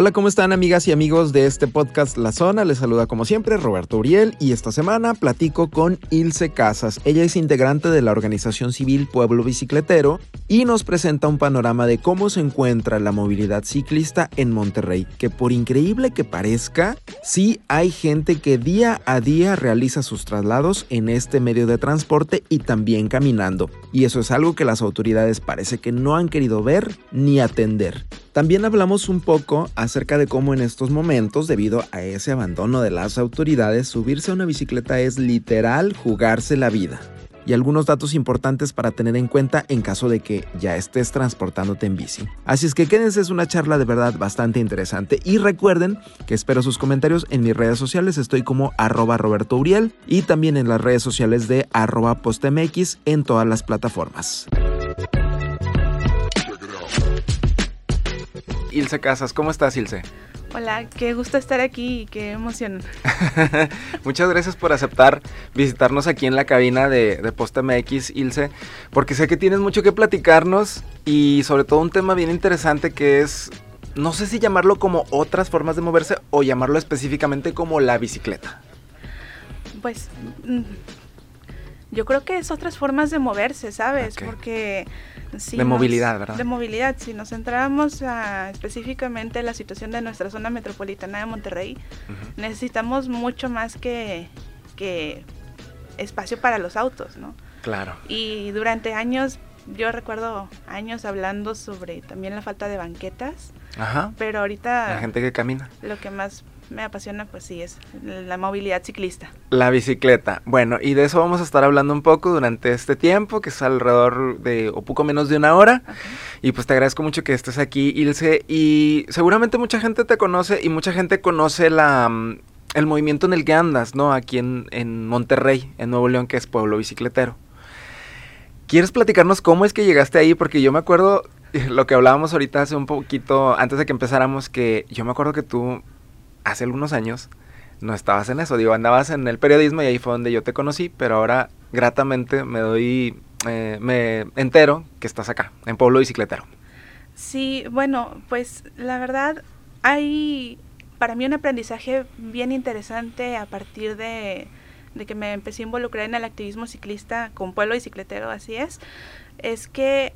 Hola, ¿cómo están amigas y amigos de este podcast La Zona? Les saluda como siempre Roberto Uriel y esta semana platico con Ilse Casas. Ella es integrante de la organización civil Pueblo Bicicletero y nos presenta un panorama de cómo se encuentra la movilidad ciclista en Monterrey, que por increíble que parezca, sí hay gente que día a día realiza sus traslados en este medio de transporte y también caminando. Y eso es algo que las autoridades parece que no han querido ver ni atender. También hablamos un poco acerca de cómo en estos momentos, debido a ese abandono de las autoridades, subirse a una bicicleta es literal jugarse la vida. Y algunos datos importantes para tener en cuenta en caso de que ya estés transportándote en bici. Así es que quédense, es una charla de verdad bastante interesante. Y recuerden que espero sus comentarios en mis redes sociales. Estoy como arroba Roberto Uriel y también en las redes sociales de arroba postmx en todas las plataformas. Ilse Casas. ¿Cómo estás, Ilse? Hola, qué gusto estar aquí y qué emoción. Muchas gracias por aceptar visitarnos aquí en la cabina de, de Posta MX, Ilse, porque sé que tienes mucho que platicarnos y sobre todo un tema bien interesante que es, no sé si llamarlo como otras formas de moverse o llamarlo específicamente como la bicicleta. Pues mm, yo creo que es otras formas de moverse, ¿sabes? Porque... si De nos- movilidad, ¿verdad? De movilidad. Si nos centramos a, específicamente en la situación de nuestra zona metropolitana de Monterrey, necesitamos mucho más que, que espacio para los autos, ¿no? Claro. Y durante años, yo recuerdo años hablando sobre también la falta de banquetas, Ajá. pero ahorita La gente que camina. lo que más me apasiona pues sí es la movilidad ciclista. La bicicleta. Bueno, y de eso vamos a estar hablando un poco durante este tiempo, que es alrededor de o poco menos de una hora. Y pues te agradezco mucho que estés aquí, Ilse. Y seguramente mucha gente te conoce y mucha gente conoce la, mm, el movimiento en el que andas, ¿no? Aquí en, en Monterrey, en Nuevo León, que es Pueblo Bicicletero. ¿Quieres platicarnos cómo es que llegaste ahí? Porque yo me acuerdo lo que hablábamos ahorita hace un poquito, antes de que empezáramos, que yo me acuerdo que tú, hace algunos años, no estabas en eso. Digo, andabas en el periodismo y ahí fue donde yo te conocí, pero ahora gratamente me doy, eh, me entero que estás acá, en Pueblo Bicicletero. Sí, bueno, pues la verdad hay para mí un aprendizaje bien interesante a partir de, de que me empecé a involucrar en el activismo ciclista con pueblo bicicletero, así es, es que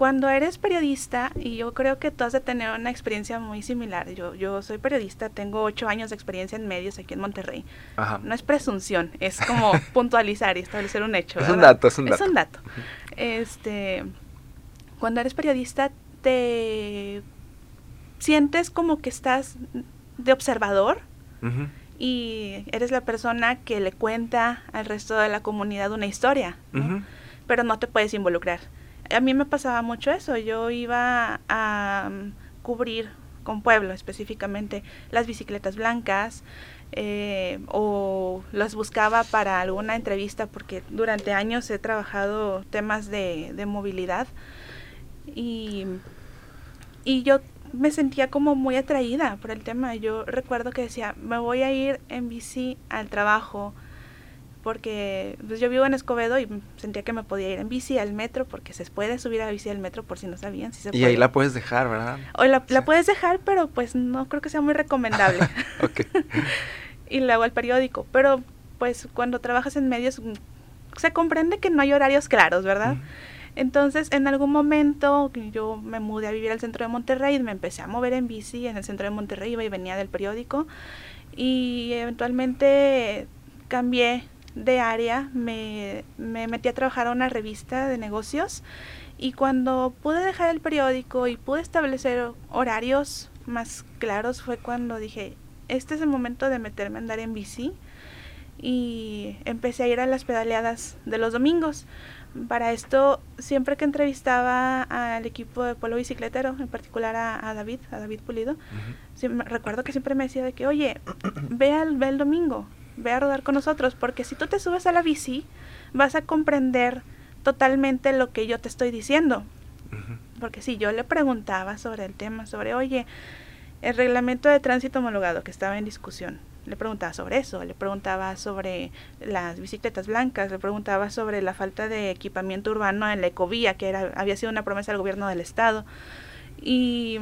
cuando eres periodista, y yo creo que tú has de tener una experiencia muy similar, yo, yo soy periodista, tengo ocho años de experiencia en medios aquí en Monterrey, Ajá. no es presunción, es como puntualizar y establecer un hecho. Es un dato, es un dato. Es un dato. Este, cuando eres periodista te sientes como que estás de observador y eres la persona que le cuenta al resto de la comunidad una historia, pero no te puedes involucrar. A mí me pasaba mucho eso, yo iba a mm, cubrir con pueblo específicamente las bicicletas blancas eh, o las buscaba para alguna entrevista porque durante años he trabajado temas de, de movilidad y, y yo me sentía como muy atraída por el tema. Yo recuerdo que decía, me voy a ir en bici al trabajo porque pues, yo vivo en Escobedo y sentía que me podía ir en bici al metro porque se puede subir a la bici al metro por si no sabían si se Y puede. ahí la puedes dejar, ¿verdad? O la, la puedes dejar, pero pues no creo que sea muy recomendable. Y luego al periódico. Pero pues cuando trabajas en medios se comprende que no hay horarios claros, ¿verdad? Entonces, en algún momento yo me mudé a vivir al centro de Monterrey, me empecé a mover en bici en el centro de Monterrey, iba y venía del periódico y eventualmente cambié de área, me, me metí a trabajar a una revista de negocios y cuando pude dejar el periódico y pude establecer horarios más claros fue cuando dije, este es el momento de meterme a andar en bici y empecé a ir a las pedaleadas de los domingos. Para esto, siempre que entrevistaba al equipo de Pueblo Bicicletero, en particular a, a David, a David Pulido, me- recuerdo que siempre me decía de que, oye, ve, al, ve el domingo, ve a rodar con nosotros, porque si tú te subes a la bici, vas a comprender totalmente lo que yo te estoy diciendo. Porque si yo le preguntaba sobre el tema, sobre, oye, el reglamento de tránsito homologado que estaba en discusión, le preguntaba sobre eso, le preguntaba sobre las bicicletas blancas, le preguntaba sobre la falta de equipamiento urbano en la ecovía, que era, había sido una promesa del gobierno del estado. Y,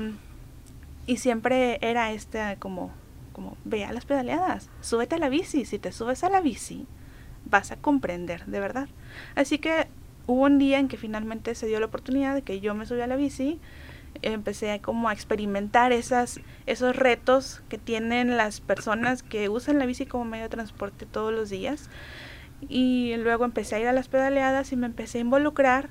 Y siempre era esta como, como, ve a las pedaleadas, súbete a la bici, si te subes a la bici, vas a comprender, de verdad. Así que hubo un día en que finalmente se dio la oportunidad de que yo me subí a la bici, empecé como a experimentar esas, esos retos que tienen las personas que usan la bici como medio de transporte todos los días. Y luego empecé a ir a las pedaleadas y me empecé a involucrar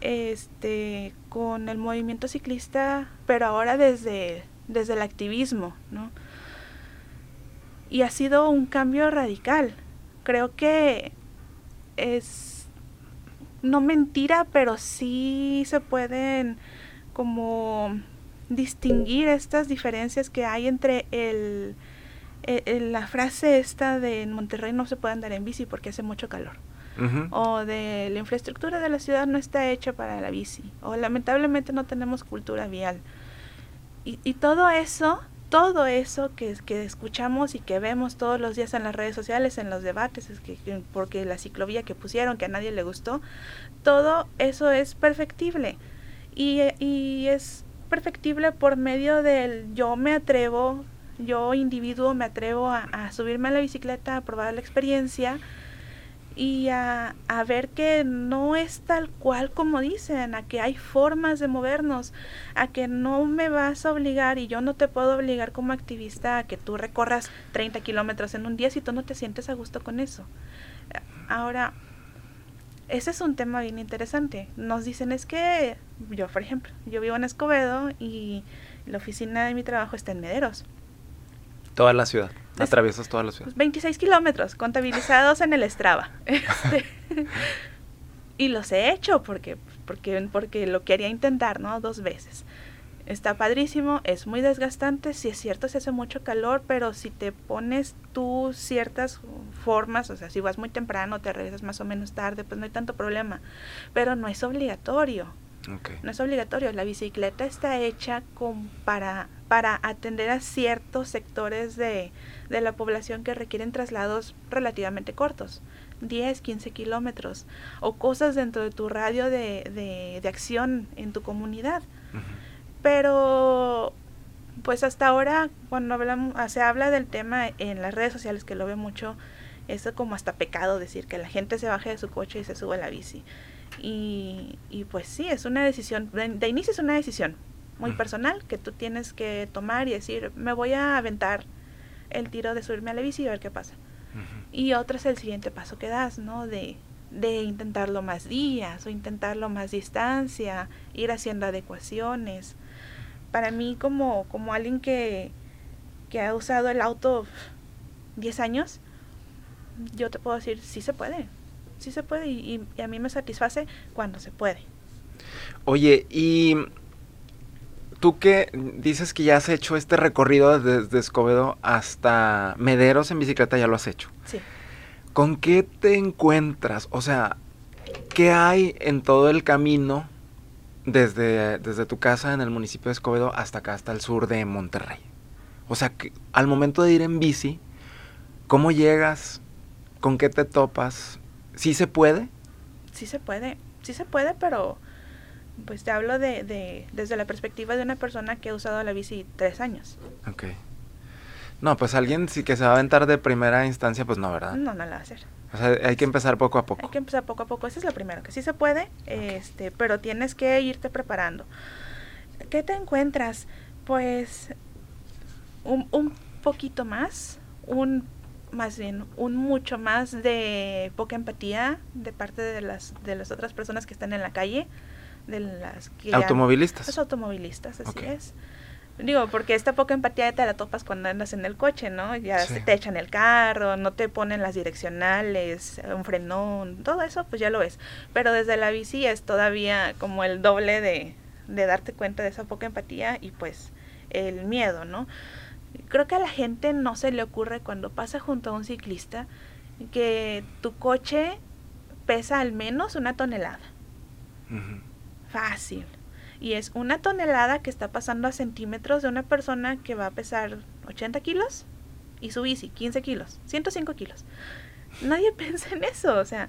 este con el movimiento ciclista, pero ahora desde, desde el activismo, ¿no? Y ha sido un cambio radical. Creo que es no mentira, pero sí se pueden como distinguir estas diferencias que hay entre el, la frase esta de en Monterrey no se puede andar en bici porque hace mucho calor. O de la infraestructura de la ciudad no está hecha para la bici. O lamentablemente no tenemos cultura vial. Y, y todo eso, todo eso que, que escuchamos y que vemos todos los días en las redes sociales, en los debates, es que, porque la ciclovía que pusieron, que a nadie le gustó, todo eso es perfectible. Y, y es perfectible por medio del yo me atrevo, yo individuo me atrevo a, a subirme a la bicicleta, a probar la experiencia y a, a, ver que no es tal cual como dicen, a que hay formas de movernos, a que no me vas a obligar y yo no te puedo obligar como activista a que tú recorras 30 kilómetros en un día si tú no te sientes a gusto con eso. Ahora, ese es un tema bien interesante. Nos dicen es que yo, por ejemplo, yo vivo en Escobedo y la oficina de mi trabajo está en Mederos. Toda la ciudad. Atraviesas toda la ciudad. 26 kilómetros contabilizados en el Strava. Este, y los he hecho porque, porque, porque lo quería intentar, ¿no? Dos veces. Está padrísimo, es muy desgastante, si es cierto, se hace mucho calor, pero si te pones tú ciertas formas, o sea, si vas muy temprano, te regresas más o menos tarde, pues no hay tanto problema. Pero no es obligatorio. No es obligatorio. La bicicleta está hecha con, para, para atender a ciertos sectores de, de la población que requieren traslados relativamente cortos. 10, 15 kilómetros o cosas dentro de tu radio de, de, de acción en tu comunidad. Pero, pues hasta ahora, cuando hablamos, ah, se habla del tema en las redes sociales, que lo veo mucho, es como hasta pecado decir que la gente se baje de su coche y se sube a la bici. Y, y pues sí, es una decisión, de, inicio es una decisión muy personal que tú tienes que tomar y decir, me voy a aventar el tiro de subirme a la bici y ver qué pasa. Y otro es el siguiente paso que das, ¿no? De, de intentarlo más días o intentarlo más distancia, ir haciendo adecuaciones para mí como, como alguien que, que ha usado el auto 10 años, yo te puedo decir, sí se puede, sí se puede y, y, a mí me satisface cuando se puede. Oye, y tú que dices que ya has hecho este recorrido desde Escobedo hasta Mederos en bicicleta, ya lo has hecho. Sí. ¿Con qué te encuentras? O sea, ¿qué hay en todo el camino desde, desde tu casa en el municipio de Escobedo hasta acá, hasta el sur de Monterrey. O sea, que al momento de ir en bici, ¿cómo llegas? ¿Con qué te topas? ¿Sí se puede? Sí se puede, sí se puede, pero pues te hablo de, de desde la perspectiva de una persona que ha usado la bici tres años. Ok. No, pues alguien sí que se va a aventar de primera instancia, pues no, ¿verdad? No, no la va a hacer. O sea, hay que empezar poco a poco. Hay que empezar poco a poco. Ese es lo primero, que sí se puede, este, pero tienes que irte preparando. ¿Qué te encuentras? Pues un, un poquito más, un más bien un mucho más de poca empatía de parte de las de las otras personas que están en la calle, de las que automovilistas. los automovilistas, así okay. es. Digo, porque esta poca empatía te la topas cuando andas en el coche, ¿no? Ya sí. te echan el carro, no te ponen las direccionales, un frenón, todo eso, pues ya lo ves. Pero desde la bici es todavía como el doble de, de darte cuenta de esa poca empatía y pues el miedo, ¿no? Creo que a la gente no se le ocurre cuando pasa junto a un ciclista que tu coche pesa al menos una tonelada. Uh -huh. Fácil y es una tonelada que está pasando a centímetros de una persona que va a pesar 80 kilos y su bici 15 kilos, 105 kilos. Nadie piensa en eso, o sea,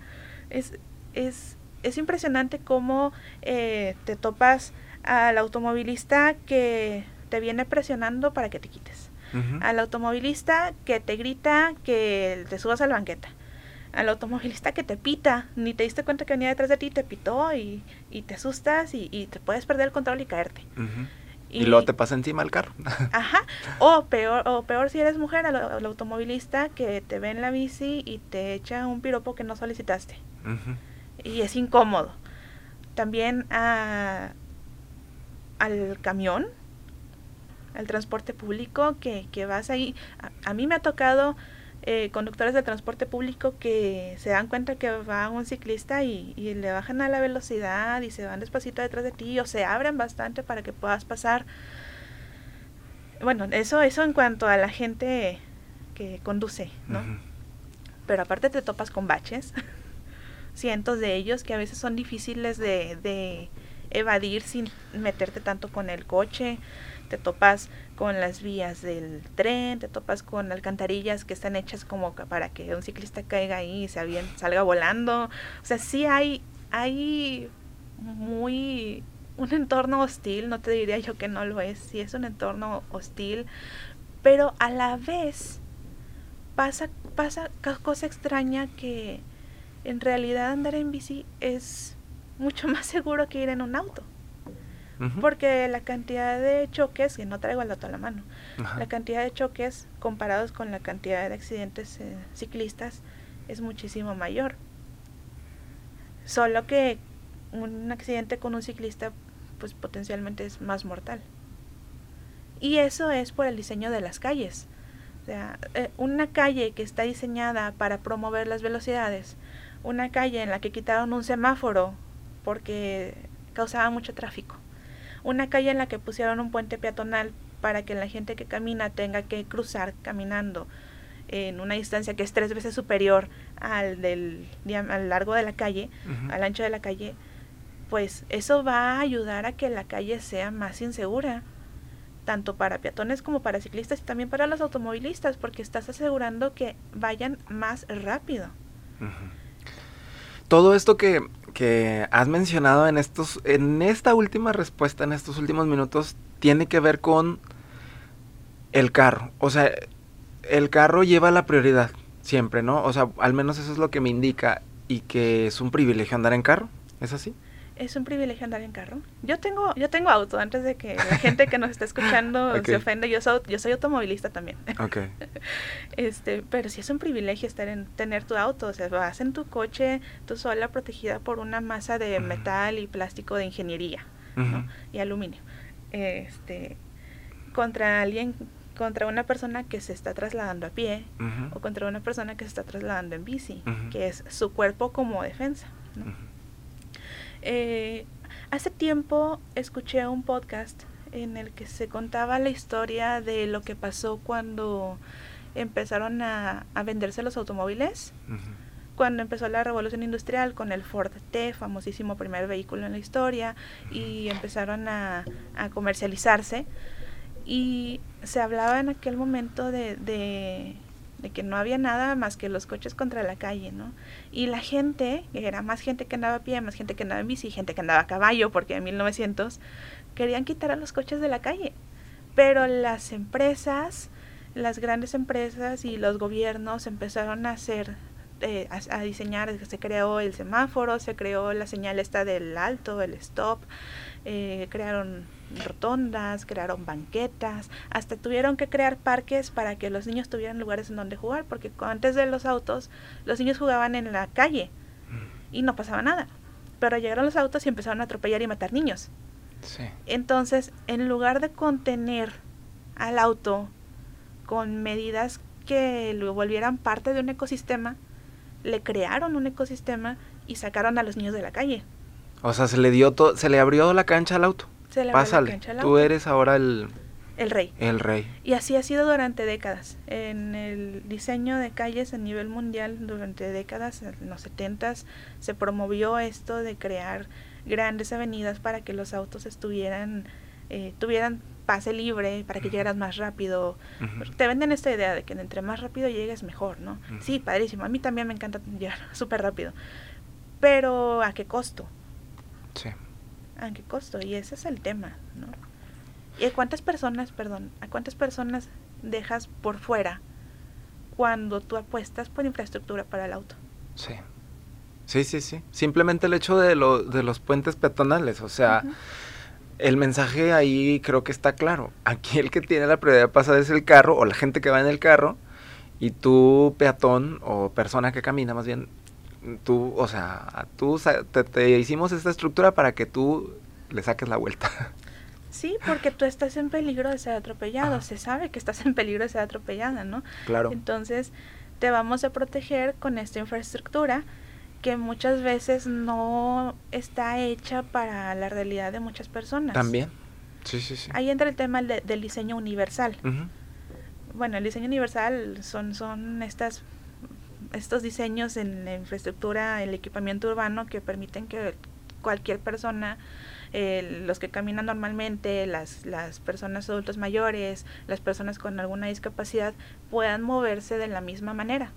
es, es, es impresionante cómo eh, te topas al automovilista que te viene presionando para que te quites. Al automovilista que te grita que te subas a la banqueta. Al automovilista que te pita, ni te diste cuenta que venía detrás de ti, te pitó y, te asustas y, te puedes perder el control y caerte. Y, luego te pasa encima el carro. ajá. O peor, o peor si eres mujer, al, automovilista que te ve en la bici y te echa un piropo que no solicitaste. Y es incómodo. También a, al camión, al transporte público, que, que vas ahí. A, mí me ha tocado eh, conductores de transporte público que se dan cuenta que va un ciclista y, y, le bajan a la velocidad y se van despacito detrás de ti o se abren bastante para que puedas pasar. Bueno, eso, eso en cuanto a la gente que conduce, ¿no? Pero aparte te topas con baches, cientos de ellos que a veces son difíciles de, de evadir sin meterte tanto con el coche, te topas con las vías del tren, te topas con alcantarillas que están hechas como para que un ciclista caiga ahí y se salga volando. O sea, sí hay, hay muy un entorno hostil, no te diría yo que no lo es, sí es un entorno hostil, pero a la vez pasa, pasa cosa extraña que en realidad andar en bici es mucho más seguro que ir en un auto. Porque la cantidad de choques, y no traigo el dato a la mano, la cantidad de choques comparados con la cantidad de accidentes eh, ciclistas es muchísimo mayor. Solo que un accidente con un ciclista pues potencialmente es más mortal. Y eso es por el diseño de las calles. O sea, eh, una calle que está diseñada para promover las velocidades, una calle en la que quitaron un semáforo porque causaba mucho tráfico. Una calle en la que pusieron un puente peatonal para que la gente que camina tenga que cruzar caminando en una distancia que es tres veces superior al del al largo de la calle, al ancho de la calle, pues eso va a ayudar a que la calle sea más insegura, tanto para peatones como para ciclistas y también para los automovilistas, porque estás asegurando que vayan más rápido. Todo esto que, que has mencionado en estos, en esta última respuesta, en estos últimos minutos, tiene que ver con el carro. O sea, el carro lleva la prioridad siempre, ¿no? O sea, al menos eso es lo que me indica y que es un privilegio andar en carro. ¿Es así? Es un privilegio andar en carro. Yo tengo, yo tengo auto, antes de que la gente que nos está escuchando se ofenda, yo soy, yo soy automovilista también. Okay. Este, pero sí es un privilegio estar en, tener tu auto, o sea, vas en tu coche, tú sola protegida por una masa de metal y plástico de ingeniería, Y aluminio. Este, contra alguien contra una persona que se está trasladando a pie o contra una persona que se está trasladando en bici, que es su cuerpo como defensa. ¿no? Eh, hace tiempo escuché un podcast en el que se contaba la historia de lo que pasó cuando empezaron a, venderse los automóviles. Cuando empezó la revolución industrial con el Ford T, famosísimo primer vehículo en la historia, y empezaron a, a comercializarse. Y se hablaba en aquel momento de, de de que no había nada más que los coches contra la calle, ¿no? Y la gente, que era más gente que andaba a pie, más gente que andaba en bici, gente que andaba a caballo, porque en 1900 querían quitar a los coches de la calle. Pero las empresas, las grandes empresas y los gobiernos empezaron a hacer, eh, a, a, diseñar, se creó el semáforo, se creó la señal esta del alto, el stop, eh, crearon rotondas, crearon banquetas, hasta tuvieron que crear parques para que los niños tuvieran lugares en donde jugar, porque antes de los autos los niños jugaban en la calle y no pasaba nada. Pero llegaron los autos y empezaron a atropellar y matar niños. Entonces, en lugar de contener al auto con medidas que lo volvieran parte de un ecosistema, le crearon un ecosistema y sacaron a los niños de la calle. O sea, se le dio se le abrió la cancha al auto. Se le Pásale. la. Tú eres ahora el el rey. El rey. Y así ha sido durante décadas. En el diseño de calles a nivel mundial, durante décadas, en los 70 se promovió esto de crear grandes avenidas para que los autos estuvieran, eh, tuvieran pase libre, para que llegaras más rápido. Te venden esta idea de que entre más rápido llegues mejor, ¿no? Sí, padrísimo. A mí también me encanta llegar súper rápido. Pero ¿a qué costo? Sí. ¿A qué costo? Y ese es el tema, ¿no? ¿Y a cuántas personas, perdón, a cuántas personas dejas por fuera cuando tú apuestas por infraestructura para el auto? Sí. Sí, sí, sí. Simplemente el hecho de, lo, de los puentes peatonales, o sea, el mensaje ahí creo que está claro. Aquí el que tiene la prioridad de pasar es el carro o la gente que va en el carro y tú peatón o persona que camina más bien, tú, o sea, tú te, hicimos esta estructura para que tú le saques la vuelta. Sí, porque tú estás en peligro de ser atropellado, se sabe que estás en peligro de ser atropellada, ¿no? Claro. Entonces, te vamos a proteger con esta infraestructura que muchas veces no está hecha para la realidad de muchas personas. También. Sí, sí, sí. Ahí entra el tema del diseño universal. Bueno, el diseño universal son, son estas estos diseños en la infraestructura, el equipamiento urbano que permiten que cualquier persona, eh, los que caminan normalmente, las, las personas adultos mayores, las personas con alguna discapacidad, puedan moverse de la misma manera.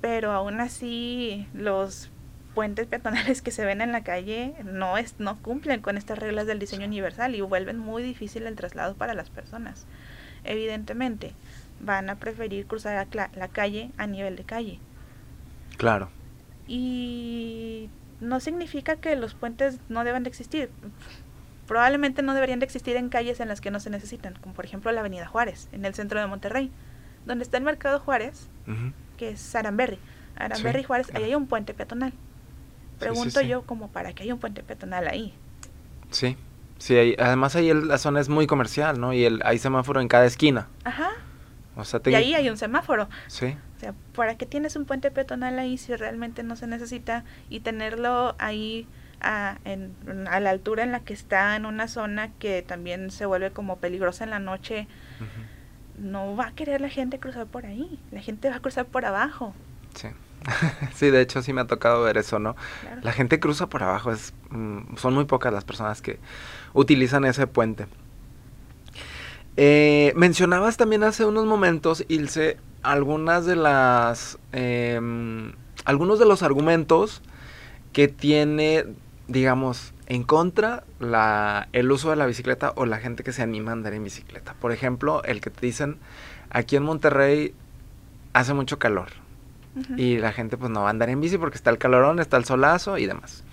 Pero aún así los puentes peatonales que se ven en la calle no es no cumplen con estas reglas del diseño universal y vuelven muy difícil el traslado para las personas. Evidentemente, van a preferir cruzar la, la calle a nivel de calle. Claro. Y no significa que los puentes no deban de existir. Probablemente no deberían de existir en calles en las que no se necesitan, como por ejemplo la Avenida Juárez, en el centro de Monterrey, donde está el Mercado Juárez que es Aramberry. Aramberry Juárez, ahí hay un puente peatonal. Pregunto yo como para que hay un puente peatonal ahí. Sí, sí, además ahí la zona es muy comercial, ¿no? Y el, hay semáforo en cada esquina. Ajá. O sea, Y ahí hay un semáforo. Sí. O sea, ¿para qué tienes un puente peatonal ahí si realmente no se necesita? Y tenerlo ahí a, en, a la altura en la que está, en una zona que también se vuelve como peligrosa en la noche no va a querer la gente cruzar por ahí, la gente va a cruzar por abajo. Sí. sí, de hecho sí me ha tocado ver eso, ¿no? La gente cruza por abajo, es, mm, son muy pocas las personas que utilizan ese puente. Eh, mencionabas también hace unos momentos, Ilse, algunas de las, em, algunos de los argumentos que tiene, digamos, en contra la, el uso de la bicicleta o la gente que se anima a andar en bicicleta. Por ejemplo, el que te dicen, aquí en Monterrey hace mucho calor y la gente pues no va a andar en bici porque está el calorón, está el solazo y demás.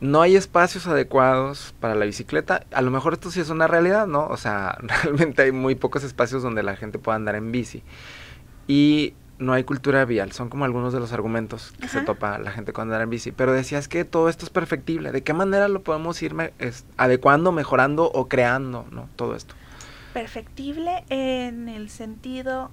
No hay espacios adecuados para la bicicleta. A lo mejor esto sí es una realidad, ¿no? O sea, realmente hay muy pocos espacios donde la gente pueda andar en bici. Y no hay cultura vial. Son como algunos de los argumentos que se topa la gente cuando anda en bici. Pero decías que todo esto es perfectible. ¿De qué manera lo podemos ir adecuando, mejorando o creando, no? Todo esto. Perfectible en el sentido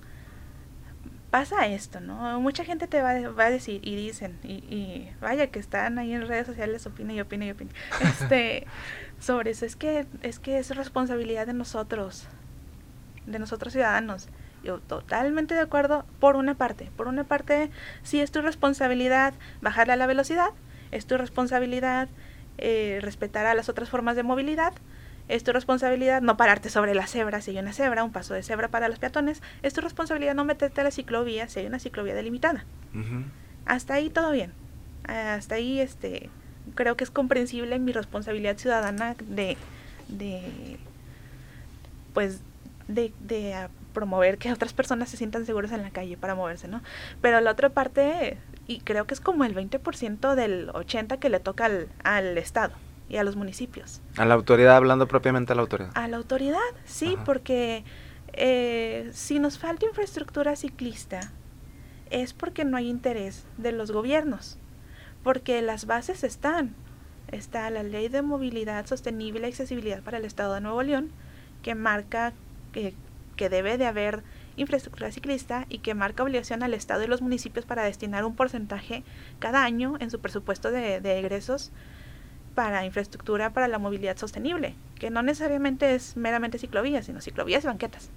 pasa esto, ¿no? Mucha gente te va, a decir y dicen, y, vaya que están ahí en redes sociales, opina y opina y opina, este, sobre eso. Es que, es que es responsabilidad de nosotros, de nosotros ciudadanos. Yo totalmente de acuerdo por una parte. Por una parte, sí es tu responsabilidad bajarle a la velocidad, es tu responsabilidad eh, respetar a las otras formas de movilidad, es tu responsabilidad no pararte sobre la cebra si hay una cebra, un paso de cebra para los peatones, es tu responsabilidad no meterte a la ciclovía si hay una ciclovía delimitada. Hasta ahí todo bien. Hasta ahí este creo que es comprensible mi responsabilidad ciudadana de de pues de, de promover que otras personas se sientan seguras en la calle para moverse, ¿no? Pero la otra parte, y creo que es como el 20% del 80% que le toca al, al Estado y a los municipios. A la autoridad, hablando propiamente a la autoridad. A la autoridad, sí, porque eh, si nos falta infraestructura ciclista, es porque no hay interés de los gobiernos, porque las bases están. Está la ley de movilidad sostenible y accesibilidad para el Estado de Nuevo León, que marca que que debe de haber infraestructura ciclista y que marca obligación al Estado y los municipios para destinar un porcentaje cada año en su presupuesto de, egresos para infraestructura para la movilidad sostenible, que no necesariamente es meramente ciclovías, sino ciclovías y banquetas.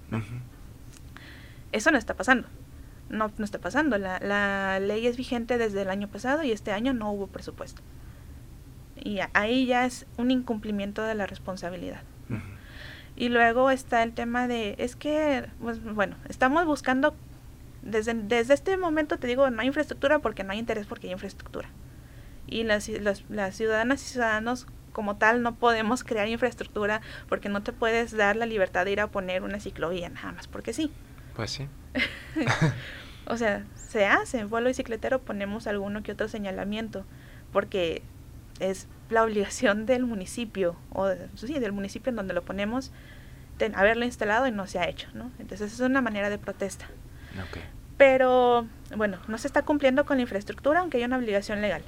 Eso no está pasando. No, no está pasando. La, la, ley es vigente desde el año pasado y este año no hubo presupuesto. Y ahí ya es un incumplimiento de la responsabilidad. Y luego está el tema de, es que, pues, bueno, estamos buscando, desde, desde este momento te digo, no hay infraestructura porque no hay interés porque hay infraestructura. Y las, las, ciudadanas y ciudadanos como tal no podemos crear infraestructura porque no te puedes dar la libertad de ir a poner una ciclovía nada más porque sí. Pues sí. o sea, se hace, en vuelo bicicletero ponemos alguno que otro señalamiento porque es la obligación del municipio o sí, del municipio en donde lo ponemos haberlo instalado y no se ha hecho, ¿no? Entonces es una manera de protesta. Pero bueno, no se está cumpliendo con la infraestructura, aunque hay una obligación legal.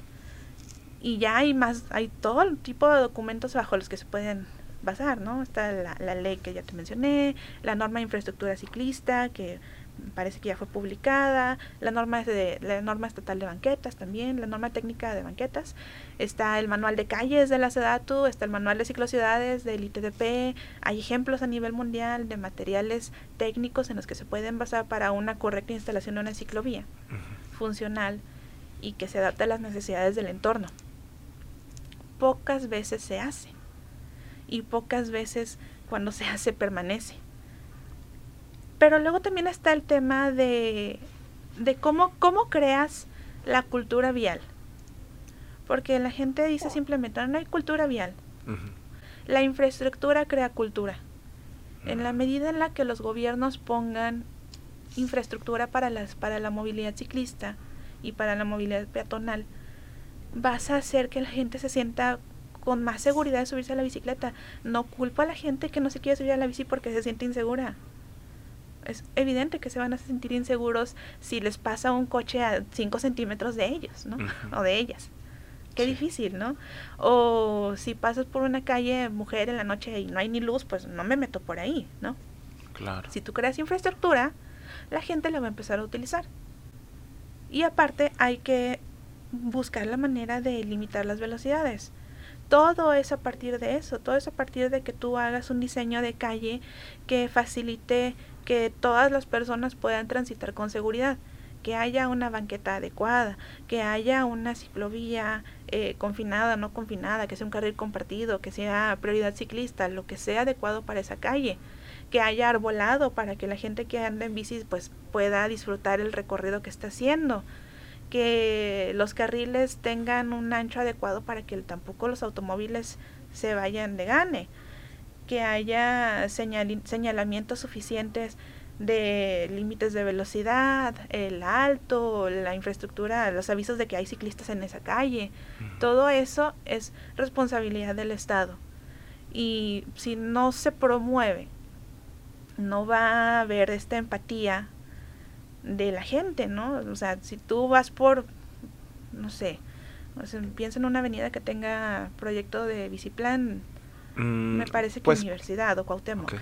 Y ya hay más, hay todo el tipo de documentos bajo los que se pueden basar, ¿no? Está la, la ley que ya te mencioné, la norma de infraestructura ciclista, que parece que ya fue publicada, la norma, de, la norma estatal de banquetas también, la norma técnica de banquetas, está el manual de calles de la SEDATU, está el manual de ciclocidades del ITDP, hay ejemplos a nivel mundial de materiales técnicos en los que se pueden basar para una correcta instalación de una ciclovía funcional y que se adapte a las necesidades del entorno. Pocas veces se hace y pocas veces cuando se hace permanece. Pero luego también está el tema de, de cómo, cómo creas la cultura vial. Porque la gente dice simplemente, no hay cultura vial. La infraestructura crea cultura. En la medida en la que los gobiernos pongan infraestructura para, las, para la movilidad ciclista y para la movilidad peatonal, vas a hacer que la gente se sienta con más seguridad de subirse a la bicicleta. No culpa a la gente que no se quiere subir a la bici porque se siente insegura es evidente que se van a sentir inseguros si les pasa un coche a 5 centímetros de ellos, ¿no? O de ellas. Qué difícil, ¿no? O si pasas por una calle mujer en la noche y no hay ni luz, pues no me meto por ahí, ¿no? Claro. Si tú creas infraestructura, la gente la va a empezar a utilizar. Y aparte hay que buscar la manera de limitar las velocidades. Todo es a partir de eso, todo es a partir de que tú hagas un diseño de calle que facilite que todas las personas puedan transitar con seguridad, que haya una banqueta adecuada, que haya una ciclovía eh, confinada, no confinada, que sea un carril compartido, que sea prioridad ciclista, lo que sea adecuado para esa calle, que haya arbolado para que la gente que anda en bici pues pueda disfrutar el recorrido que está haciendo, que los carriles tengan un ancho adecuado para que tampoco los automóviles se vayan de gane que haya señalamientos suficientes de límites de velocidad, el alto, la infraestructura, los avisos de que hay ciclistas en esa calle. Todo eso es responsabilidad del Estado. Y si no se promueve, no va a haber esta empatía de la gente, ¿no? O sea, si tú vas por, no sé, piensa en una avenida que tenga proyecto de biciplan, Mm, Me parece que pues, Universidad o Cuauhtémoc.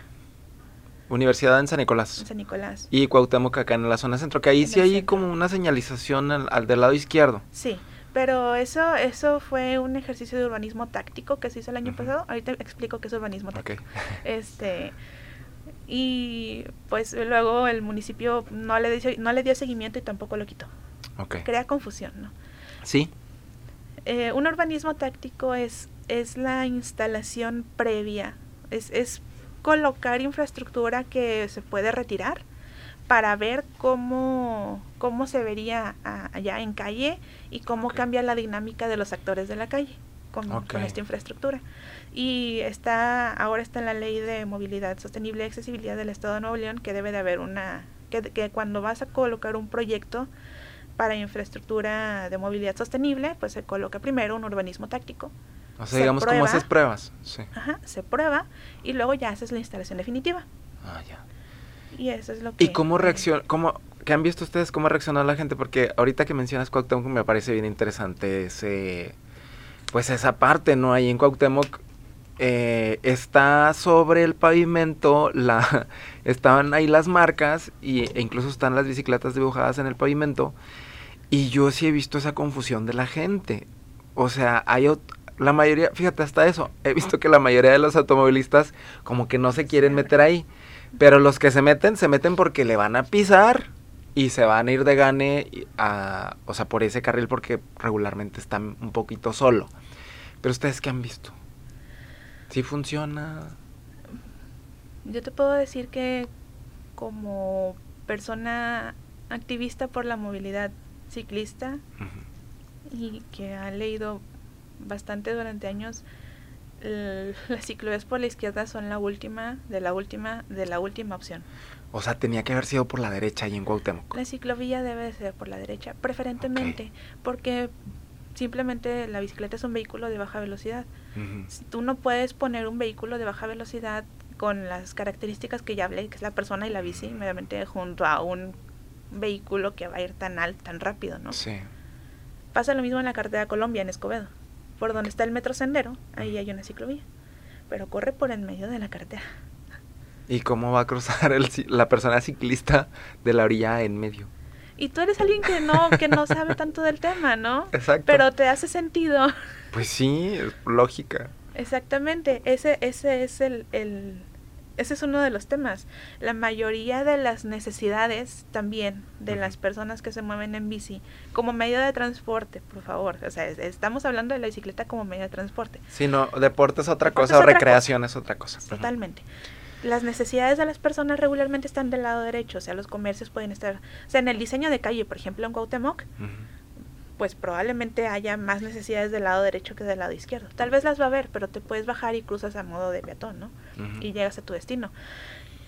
Universidad en San Nicolás. En San Nicolás. Y Cuauhtémoc acá en la zona centro, que ahí sí hay como una señalización al, del lado izquierdo. Sí, pero eso eso fue un ejercicio de urbanismo táctico que se hizo el año pasado. Ahorita explico qué es urbanismo táctico. Este y pues luego el municipio no le dio, no le dio seguimiento y tampoco lo quitó. Crea confusión, ¿no? Sí. Eh, un urbanismo táctico es es la instalación previa, es, es colocar infraestructura que se puede retirar para ver cómo, cómo se vería allá en calle y cómo cambia la dinámica de los actores de la calle con, con, esta infraestructura. Y está, ahora está en la ley de movilidad sostenible y accesibilidad del Estado de Nuevo León que debe de haber una, que, que cuando vas a colocar un proyecto para infraestructura de movilidad sostenible, pues se coloca primero un urbanismo táctico o sea, digamos como haces pruebas. Sí. Ajá, se prueba y luego ya haces la instalación definitiva. Ah, ya. Y eso es lo que... ¿Y cómo reacciona, cómo, qué han visto ustedes, cómo ha reaccionado la gente? Porque ahorita que mencionas Cuauhtémoc me parece bien interesante ese, pues esa parte, ¿no? Ahí en Cuauhtémoc eh, está sobre el pavimento, la, estaban ahí las marcas y, e incluso están las bicicletas dibujadas en el pavimento. Y yo sí he visto esa confusión de la gente. O sea, hay, la mayoría, fíjate, hasta eso, he visto que la mayoría de los automovilistas como que no se quieren meter ahí, pero los que se meten, se meten porque le van a pisar y se van a ir de gane, a, o sea, por ese carril porque regularmente están un poquito solo. Pero ustedes qué han visto? ¿Sí funciona? Yo te puedo decir que como persona activista por la movilidad ciclista y que ha leído bastante durante años, las ciclovías por la izquierda son la última, de la última, de la última opción. O sea, tenía que haber sido por la derecha y en Cuauhtémoc. La ciclovía debe ser por la derecha, preferentemente, porque simplemente la bicicleta es un vehículo de baja velocidad. Tú no puedes poner un vehículo de baja velocidad con las características que ya hablé, que es la persona y la bici, mediamente junto a un vehículo que va a ir tan alto, tan rápido, ¿no? Sí. Pasa lo mismo en la carretera Colombia, en Escobedo. Por donde está el metro sendero, ahí hay una ciclovía. Pero corre por en medio de la carretera. ¿Y cómo va a cruzar el, la persona ciclista de la orilla en medio? Y tú eres alguien que no, que no sabe tanto del tema, ¿no? Exacto. Pero te hace sentido. Pues sí, es lógica. Exactamente, ese, ese es el, el, ese es uno de los temas. La mayoría de las necesidades también de las personas que se mueven en bici como medio de transporte, por favor. O sea, estamos hablando de la bicicleta como medio de transporte. Sí, no, deporte es otra cosa recreación es otra cosa. Totalmente las necesidades de las personas regularmente están del lado derecho, o sea, los comercios pueden estar, o sea, en el diseño de calle, por ejemplo, en Cuauhtémoc, pues probablemente haya más necesidades del lado derecho que del lado izquierdo. Tal vez las va a haber, pero te puedes bajar y cruzas a modo de peatón, ¿no? Y llegas a tu destino.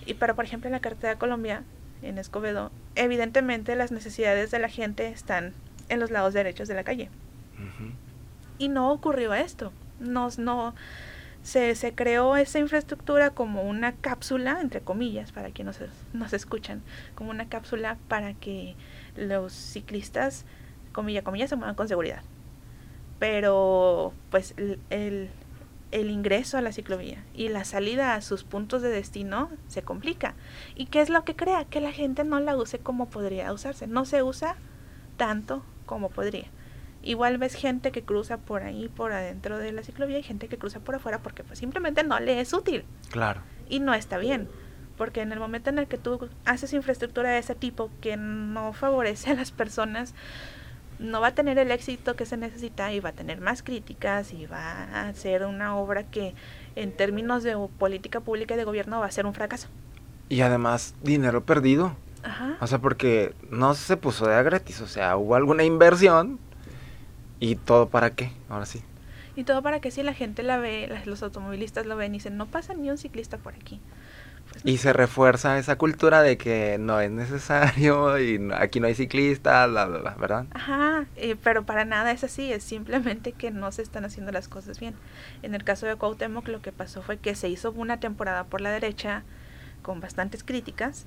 Y pero, por ejemplo, en la carretera de Colombia, en Escobedo, evidentemente las necesidades de la gente están en los lados derechos de la calle. Y no ocurrió esto. Nos, no, se, se creó esa infraestructura como una cápsula, entre comillas, para quienes nos, nos escuchan, como una cápsula para que los ciclistas, comilla, comilla, se muevan con seguridad. Pero, pues, el, el ingreso a la ciclovía y la salida a sus puntos de destino se complica. ¿Y qué es lo que crea? Que la gente no la use como podría usarse. No se usa tanto como podría. Igual ves gente que cruza por ahí, por adentro de la ciclovía y gente que cruza por afuera porque pues simplemente no le es útil. Claro. Y no está bien. Porque en el momento en el que tú haces infraestructura de ese tipo que no favorece a las personas, no va a tener el éxito que se necesita y va a tener más críticas y va a ser una obra que en términos de política pública y de gobierno va a ser un fracaso. Y además dinero perdido. Ajá. O sea, porque no se puso de a gratis, o sea, hubo alguna inversión ¿Y todo para qué? Ahora sí. Y todo para que si la gente la ve, los automovilistas lo ven y dicen, no pasa ni un ciclista por aquí. Pues y se refuerza esa cultura de que no es necesario y aquí no hay ciclistas, bla, bla, ¿verdad? Ajá, eh, pero para nada es así, es simplemente que no se están haciendo las cosas bien. En el caso de Cuauhtémoc lo que pasó fue que se hizo una temporada por la derecha con bastantes críticas,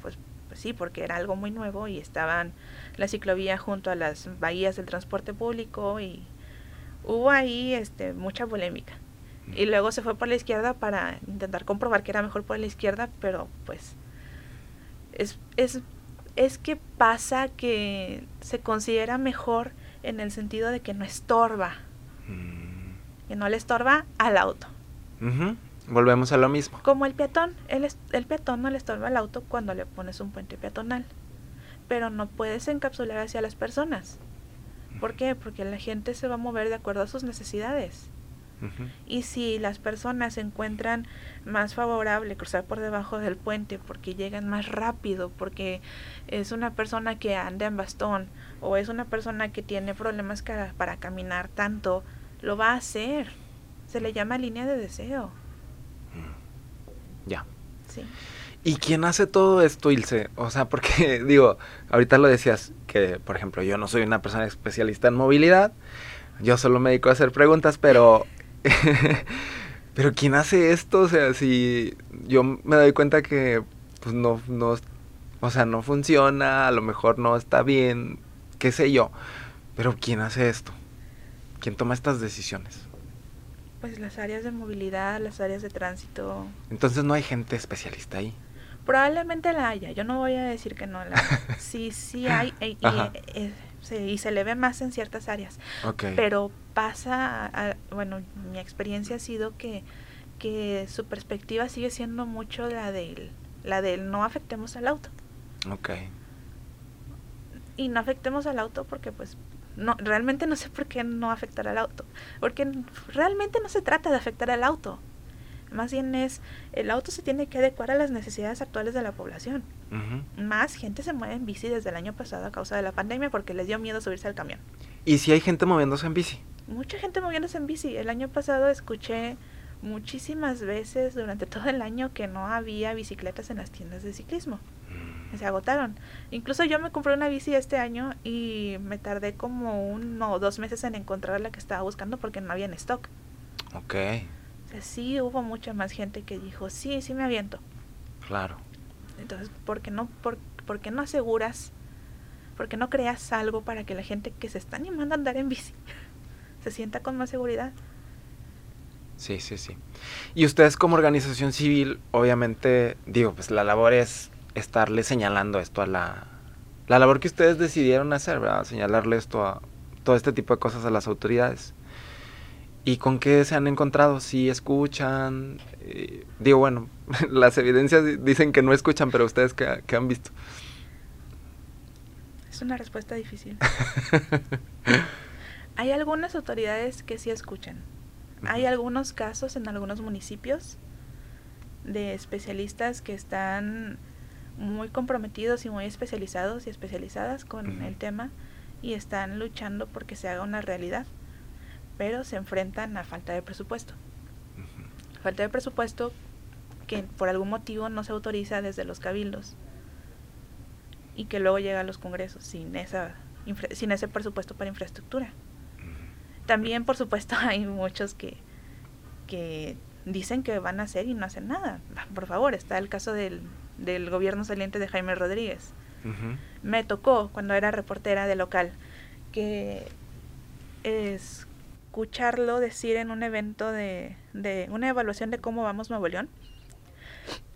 pues pues sí, porque era algo muy nuevo y estaban la ciclovía junto a las bahías del transporte público y hubo ahí este mucha polémica. Y luego se fue por la izquierda para intentar comprobar que era mejor por la izquierda, pero pues es, es, es que pasa que se considera mejor en el sentido de que no estorba. Mm. Que no le estorba al auto. Volvemos a lo mismo. Como el peatón, el, el peatón no le estorba al auto cuando le pones un puente peatonal, pero no puedes encapsular hacia las personas. ¿Por qué? Porque la gente se va a mover de acuerdo a sus necesidades. Y si las personas encuentran más favorable cruzar por debajo del puente porque llegan más rápido, porque es una persona que anda en bastón o es una persona que tiene problemas para caminar tanto, lo va a hacer. Se le llama línea de deseo. Ya. Sí. ¿Y quién hace todo esto, Ilse? O sea, porque digo, ahorita lo decías que, por ejemplo, yo no soy una persona especialista en movilidad, yo solo me dedico a hacer preguntas, pero... pero ¿quién hace esto? O sea, si yo me doy cuenta que pues no, no, o sea, no funciona, a lo mejor no está bien, qué sé yo, pero ¿quién hace esto? ¿Quién toma estas decisiones? Pues las áreas de movilidad, las áreas de tránsito. Entonces no hay gente especialista ahí. Probablemente la haya, yo no voy a decir que no la Sí, sí hay y, eh, y, se le ve más en ciertas áreas. Pero pasa, bueno, mi experiencia ha sido que, que su perspectiva sigue siendo mucho la del, la del no afectemos al auto. Ok. Y no afectemos al auto porque pues no, realmente no sé por qué no afectar al auto, porque realmente no se trata de afectar al auto, más bien es, el auto se tiene que adecuar a las necesidades actuales de la población. Más gente se mueve en bici desde el año pasado a causa de la pandemia porque les dio miedo subirse al camión. ¿Y si hay gente moviéndose en bici? mucha gente moviéndose en bici. El año pasado escuché muchísimas veces durante todo el año que no había bicicletas en las tiendas de ciclismo. Se agotaron. Incluso yo me compré una bici este año y me tardé como uno o dos meses en encontrar la que estaba buscando porque no había en stock. Ok, O sea, sí hubo mucha más gente que dijo, sí, sí me aviento. claro. Entonces, ¿por qué no, por, por qué no aseguras, por qué no creas algo para que la gente que se está animando a andar en bici se sienta con más seguridad? Sí, sí, sí. Y ustedes como organización civil, obviamente, digo, pues la labor es estarle señalando esto a la... La labor que ustedes decidieron hacer, ¿verdad? Señalarle esto a todo este tipo de cosas a las autoridades. ¿Y con qué se han encontrado? Si escuchan, eh, digo, bueno, las evidencias di- dicen que no escuchan, pero ustedes qué, qué han visto. Es una respuesta difícil. Hay algunas autoridades que sí escuchan. Hay algunos casos en algunos municipios de especialistas que están muy comprometidos y muy especializados y especializadas con el tema y están luchando porque se haga una realidad, pero se enfrentan a falta de presupuesto. Falta de presupuesto que por algún motivo no se autoriza desde los cabildos y que luego llega a los congresos sin esa infra- sin ese presupuesto para infraestructura. También, por supuesto, hay muchos que, que dicen que van a hacer y no hacen nada. Por favor, está el caso del, del gobierno saliente de Jaime Rodríguez. Me tocó cuando era reportera de local que escucharlo decir en un evento de, de una evaluación de cómo vamos Nuevo León,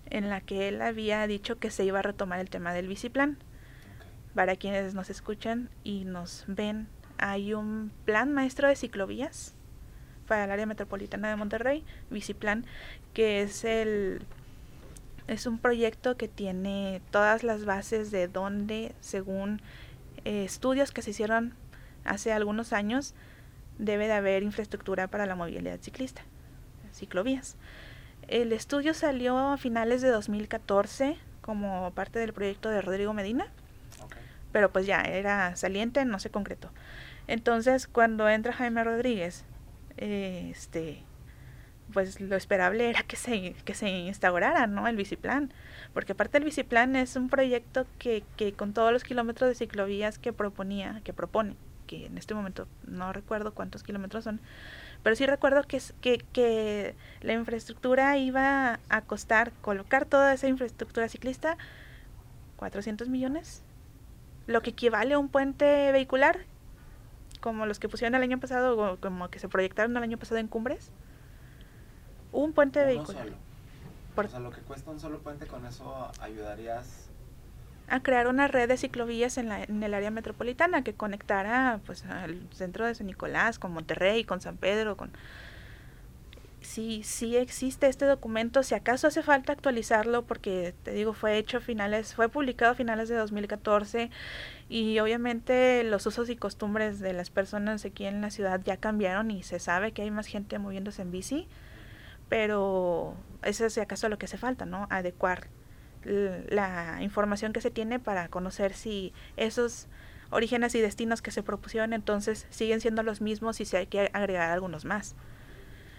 en la que él había dicho que se iba a retomar el tema del biciplan. Para quienes nos escuchan y nos ven, hay un plan maestro de ciclovías para el área metropolitana de Monterrey, Biciplan, que es el es un proyecto que tiene todas las bases de donde, según eh, estudios que se hicieron hace algunos años, debe de haber infraestructura para la movilidad ciclista, ciclovías. El estudio salió a finales de 2014 como parte del proyecto de Rodrigo Medina pero pues ya era saliente, no se concretó. Entonces, cuando entra Jaime Rodríguez, eh, este, pues lo esperable era que se, que se instaurara, ¿no? El biciplan, porque aparte el biciplan es un proyecto que, que con todos los kilómetros de ciclovías que proponía, que propone, que en este momento no recuerdo cuántos kilómetros son, pero sí recuerdo que, que, que la infraestructura iba a costar, colocar toda esa infraestructura ciclista, 400 millones, lo que equivale a un puente vehicular, como los que pusieron el año pasado, o como que se proyectaron el año pasado en Cumbres. Un puente vehicular. solo. Por- O sea, lo que cuesta un solo puente, con eso ayudarías. a crear una red de ciclovías en, la, en el área metropolitana que conectara pues al centro de San Nicolás con Monterrey, con San Pedro, con sí, sí existe este documento, si acaso hace falta actualizarlo porque te digo fue hecho a finales, fue publicado a finales de 2014 y obviamente los usos y costumbres de las personas aquí en la ciudad ya cambiaron y se sabe que hay más gente moviéndose en bici, pero eso es acaso lo que hace falta, ¿no? Adecuar la información que se tiene para conocer si esos orígenes y destinos que se propusieron entonces siguen siendo los mismos y si hay que agregar algunos más.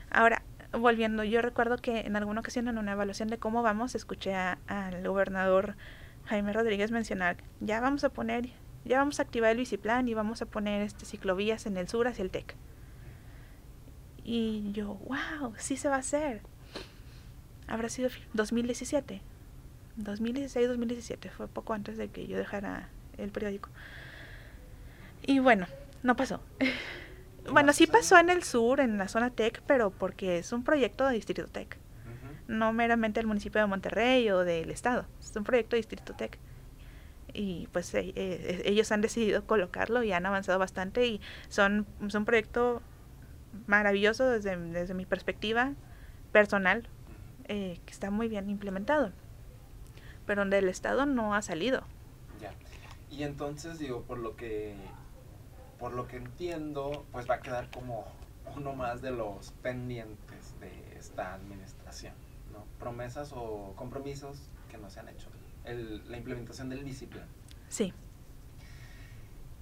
Ahora, volviendo, yo recuerdo que en alguna ocasión en una evaluación de cómo vamos, escuché al gobernador Jaime Rodríguez mencionar, ya vamos a poner, ya vamos a activar el biciplan y vamos a poner este ciclovías en el sur hacia el TEC. Y yo, wow, sí se va a hacer. Habrá sido fi- 2017. 2016-2017, fue poco antes de que yo dejara el periódico. Y bueno, no pasó. bueno, sí pasó en el sur, en la zona TEC, pero porque es un proyecto de Distrito TEC, no meramente del municipio de Monterrey o del estado, es un proyecto de Distrito TEC. Y pues eh, eh, ellos han decidido colocarlo y han avanzado bastante y son, es un proyecto maravilloso desde, desde mi perspectiva personal, eh, que está muy bien implementado, pero donde el Estado no ha salido. Ya. Y entonces, digo, por lo que por lo que entiendo, pues va a quedar como uno más de los pendientes de esta administración, ¿no? Promesas o compromisos que no se han hecho. El- la implementación del biciplan. Sí,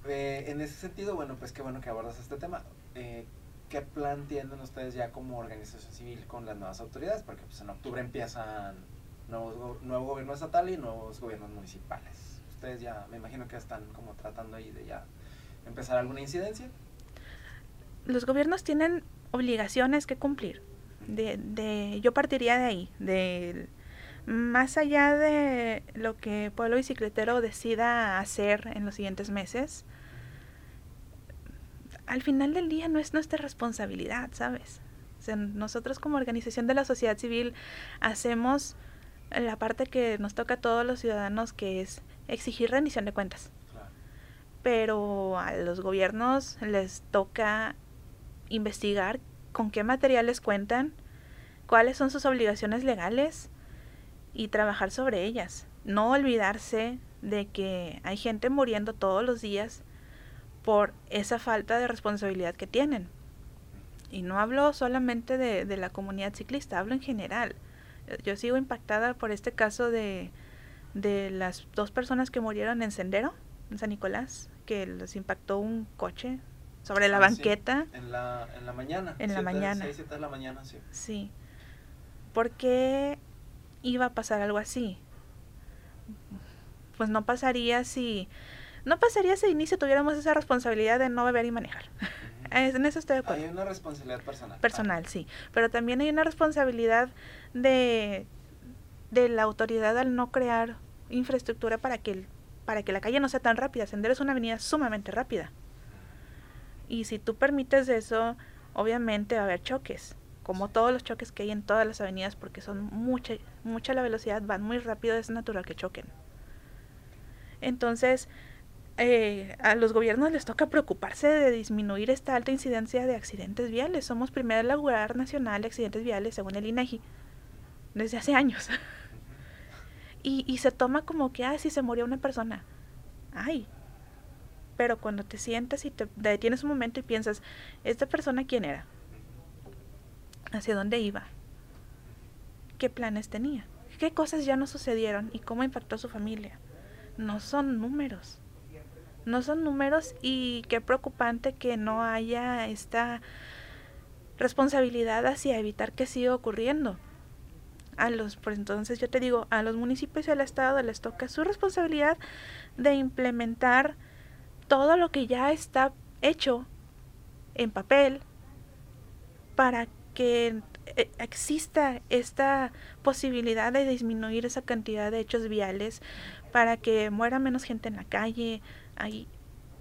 Eh, en ese sentido, bueno, pues qué bueno que abordas este tema. Eh, ¿qué plan tienen ustedes ya como organización civil con las nuevas autoridades? Porque pues en octubre empiezan nuevos, nuevo gobierno estatal y nuevos gobiernos municipales. Ustedes ya, me imagino que están como tratando ahí de ya empezar alguna incidencia. Los gobiernos tienen obligaciones que cumplir. De, de, yo partiría de ahí, de más allá de lo que Pueblo Bicicletero decida hacer en los siguientes meses, al final del día no es nuestra responsabilidad, ¿sabes? O sea, nosotros como organización de la sociedad civil hacemos la parte que nos toca a todos los ciudadanos, que es exigir rendición de cuentas. Pero a los gobiernos les toca investigar con qué materiales cuentan, cuáles son sus obligaciones legales y trabajar sobre ellas. No olvidarse de que hay gente muriendo todos los días por esa falta de responsabilidad que tienen. Y no hablo solamente de, de la comunidad ciclista, hablo en general. Yo sigo impactada por este caso de, de las dos personas que murieron en Sendero, en San Nicolás, que les impactó un coche sobre la ah, banqueta. En, la, en la mañana. En la mañana. de la mañana, sí. Sí. ¿Por qué iba a pasar algo así? Pues no pasaría si no pasaría si de inicio tuviéramos esa responsabilidad de no beber y manejar. en eso estoy de acuerdo. Hay una responsabilidad personal. Personal, sí. Pero también hay una responsabilidad de, de la autoridad al no crear infraestructura para que, para que la calle no sea tan rápida. Sendero es una avenida sumamente rápida. Y si tú permites eso, obviamente va a haber choques. Como todos los choques que hay en todas las avenidas, porque son mucha, mucha la velocidad, van muy rápido, es natural que choquen. Entonces, eh, a los gobiernos les toca preocuparse de disminuir esta alta incidencia de accidentes viales. Somos primer lugar nacional de accidentes viales según el INEGI e desde hace años. y, y se toma como que, ah, si se murió una persona. Ay. Pero cuando te sientas y te detienes un momento y piensas, ¿esta persona quién era? ¿Hacia dónde iba? ¿Qué planes tenía? ¿Qué cosas ya no sucedieron y cómo impactó a su familia? No son números no son números y qué preocupante que no haya esta responsabilidad hacia evitar que siga ocurriendo. A los, por entonces yo te digo, a los municipios y al Estado les toca su responsabilidad de implementar todo lo que ya está hecho en papel para que eh, exista esta posibilidad de disminuir esa cantidad de hechos viales, para que muera menos gente en la calle, ahí,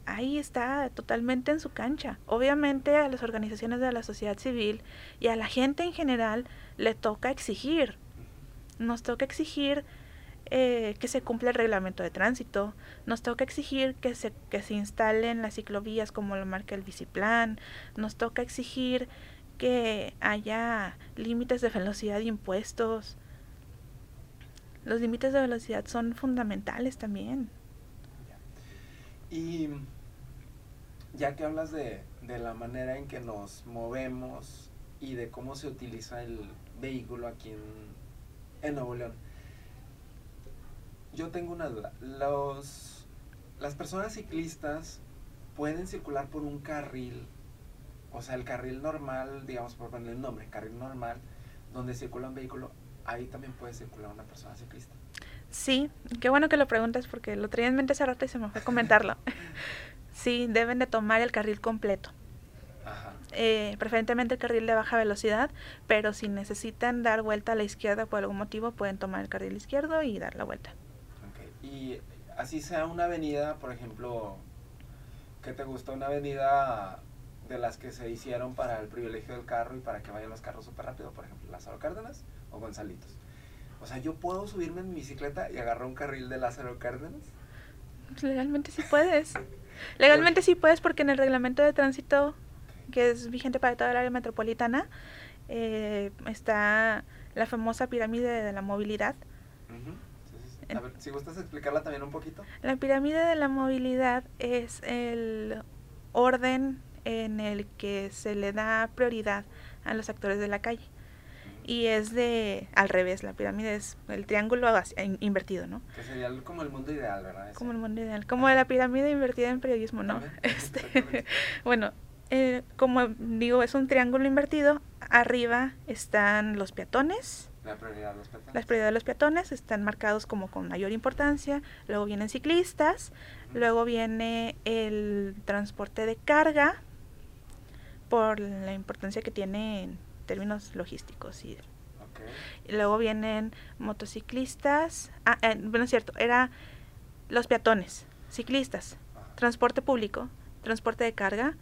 ahí está totalmente en su cancha. Obviamente a las organizaciones de la sociedad civil y a la gente en general le toca exigir. Nos toca exigir eh, que se cumpla el reglamento de tránsito, nos toca exigir que se, que se instalen las ciclovías como lo marca el biciplan, nos toca exigir que haya límites de velocidad impuestos. Los límites de velocidad son fundamentales también. Y ya que hablas de, la manera en que nos movemos y de cómo se utiliza el vehículo aquí en, en Nuevo León, yo tengo una duda. Los, las personas ciclistas pueden circular por un carril, o sea, el carril normal, digamos por poner el nombre, carril normal, donde circula un vehículo, ahí también puede circular una persona ciclista. Sí, qué bueno que lo preguntas porque lo traía en mente hace rato y se me fue a comentarlo. sí, deben de tomar el carril completo. Eh, preferentemente el carril de baja velocidad, pero si necesitan dar vuelta a la izquierda por algún motivo, pueden tomar el carril izquierdo y dar la vuelta. Y así sea una avenida, por ejemplo, ¿qué te gusta? Una avenida de las que se hicieron para el privilegio del carro y para que vayan los carros súper rápido, por ejemplo, Lázaro Cárdenas o Gonzalitos. O sea, yo puedo subirme en mi bicicleta y agarrar un carril de Lázaro Cárdenas. Legalmente sí puedes. Legalmente sí puedes porque en el reglamento de tránsito que es vigente para toda el área metropolitana eh, está la famosa pirámide de la movilidad. A ver, si gustas explicarla también un poquito. La pirámide de la movilidad es el orden en el que se le da prioridad a los actores de la calle y es de al revés, la pirámide es el triángulo invertido, ¿no? Que sería como el mundo ideal, ¿verdad? Como el mundo ideal, como la pirámide invertida en periodismo, ¿no? Este, bueno, eh, como digo, es un triángulo invertido. Arriba están los peatones. La prioridad de los peatones. Las prioridades de los peatones están marcados como con mayor importancia. Luego vienen ciclistas. Luego viene el transporte de carga por la importancia que tiene en términos logísticos y y luego vienen motociclistas. Ah, eh, bueno, es cierto, era los peatones, ciclistas, transporte público, transporte de carga,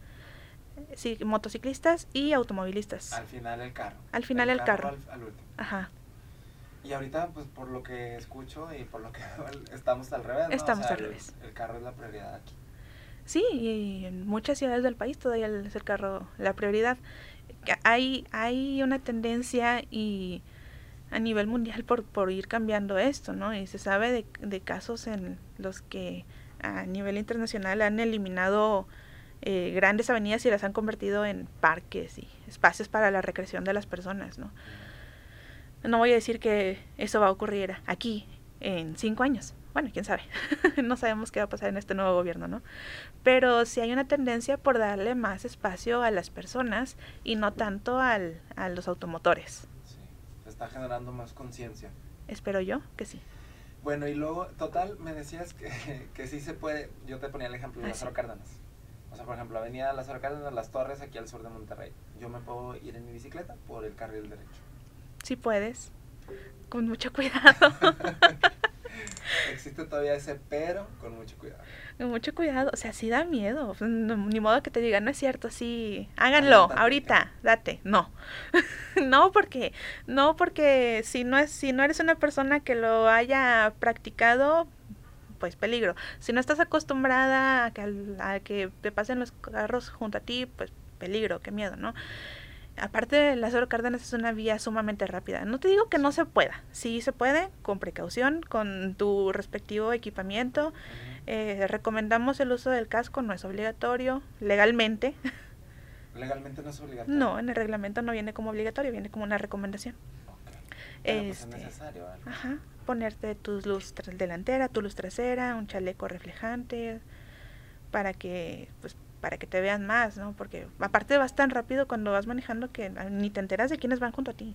sí, motociclistas y automovilistas. Al final el carro. Al final el, carro. Al, último. Ajá. Y ahorita, pues por lo que escucho y por lo que estamos al revés. ¿no? Estamos al revés. El, carro es la prioridad aquí. Sí, y en muchas ciudades del país todavía es el carro la prioridad. Hay, hay una tendencia y a nivel mundial por, por ir cambiando esto, ¿no? Y se sabe de, de casos en los que a nivel internacional han eliminado eh, grandes avenidas y las han convertido en parques y espacios para la recreación de las personas, ¿no? No voy a decir que eso va a ocurrir aquí en cinco años. Bueno, quién sabe. no sabemos qué va a pasar en este nuevo gobierno, ¿no? Pero sí hay una tendencia por darle más espacio a las personas y no tanto al, a los automotores está generando más conciencia. Espero yo que sí. Bueno, y luego, total, me decías que, que sí se puede, yo te ponía el ejemplo de ah, Lázaro Cárdenas. O sea, por ejemplo, Avenida Lázaro Cárdenas, Las Torres, aquí al sur de Monterrey. Yo me puedo ir en mi bicicleta por el carril derecho. Sí puedes, con mucho cuidado. Existe todavía ese pero con mucho cuidado. Con mucho cuidado, o sea, sí da miedo. ni modo que te diga, no es cierto, sí, háganlo, ahorita, date. No. no porque, no porque si no es, si no eres una persona que lo haya practicado, pues peligro. Si no estás acostumbrada a que, a que te pasen los carros junto a ti, pues peligro, qué miedo, ¿no? Aparte Lázaro Cárdenas es una vía sumamente rápida. No te digo que no se pueda, sí se puede, con precaución, con tu respectivo equipamiento. Eh, recomendamos el uso del casco, no es obligatorio, legalmente. ¿Legalmente no es obligatorio? No, en el reglamento no viene como obligatorio, viene como una recomendación. Pues, es este, necesario. Ajá, ponerte tu luz delantera, tu luz trasera, un chaleco reflejante, para que pues para que te vean más, ¿no? Porque aparte vas tan rápido cuando vas manejando que ni te enteras de quiénes van junto a ti.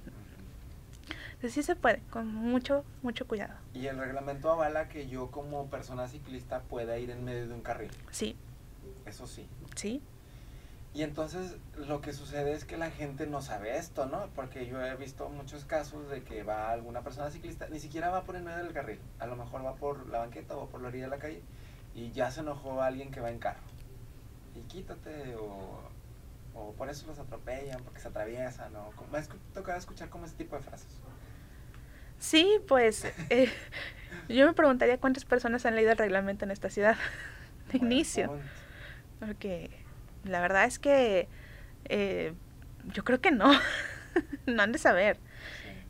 Entonces sí se puede, con mucho, mucho cuidado. ¿Y el reglamento avala que yo como persona ciclista pueda ir en medio de un carril? Sí. Eso sí. Sí. Y entonces lo que sucede es que la gente no sabe esto, ¿no? Porque yo he visto muchos casos de que va alguna persona ciclista, ni siquiera va por en medio del carril, a lo mejor va por la banqueta o por la orilla de la calle y ya se enojó alguien que va en carro y quítate o, o por eso los atropellan, porque se atraviesan o me ha tocado escuchar como ese tipo de frases. Sí, pues eh, yo me preguntaría cuántas personas han leído el reglamento en esta ciudad de inicio. Porque la verdad es que eh, yo creo que no, no han de saber.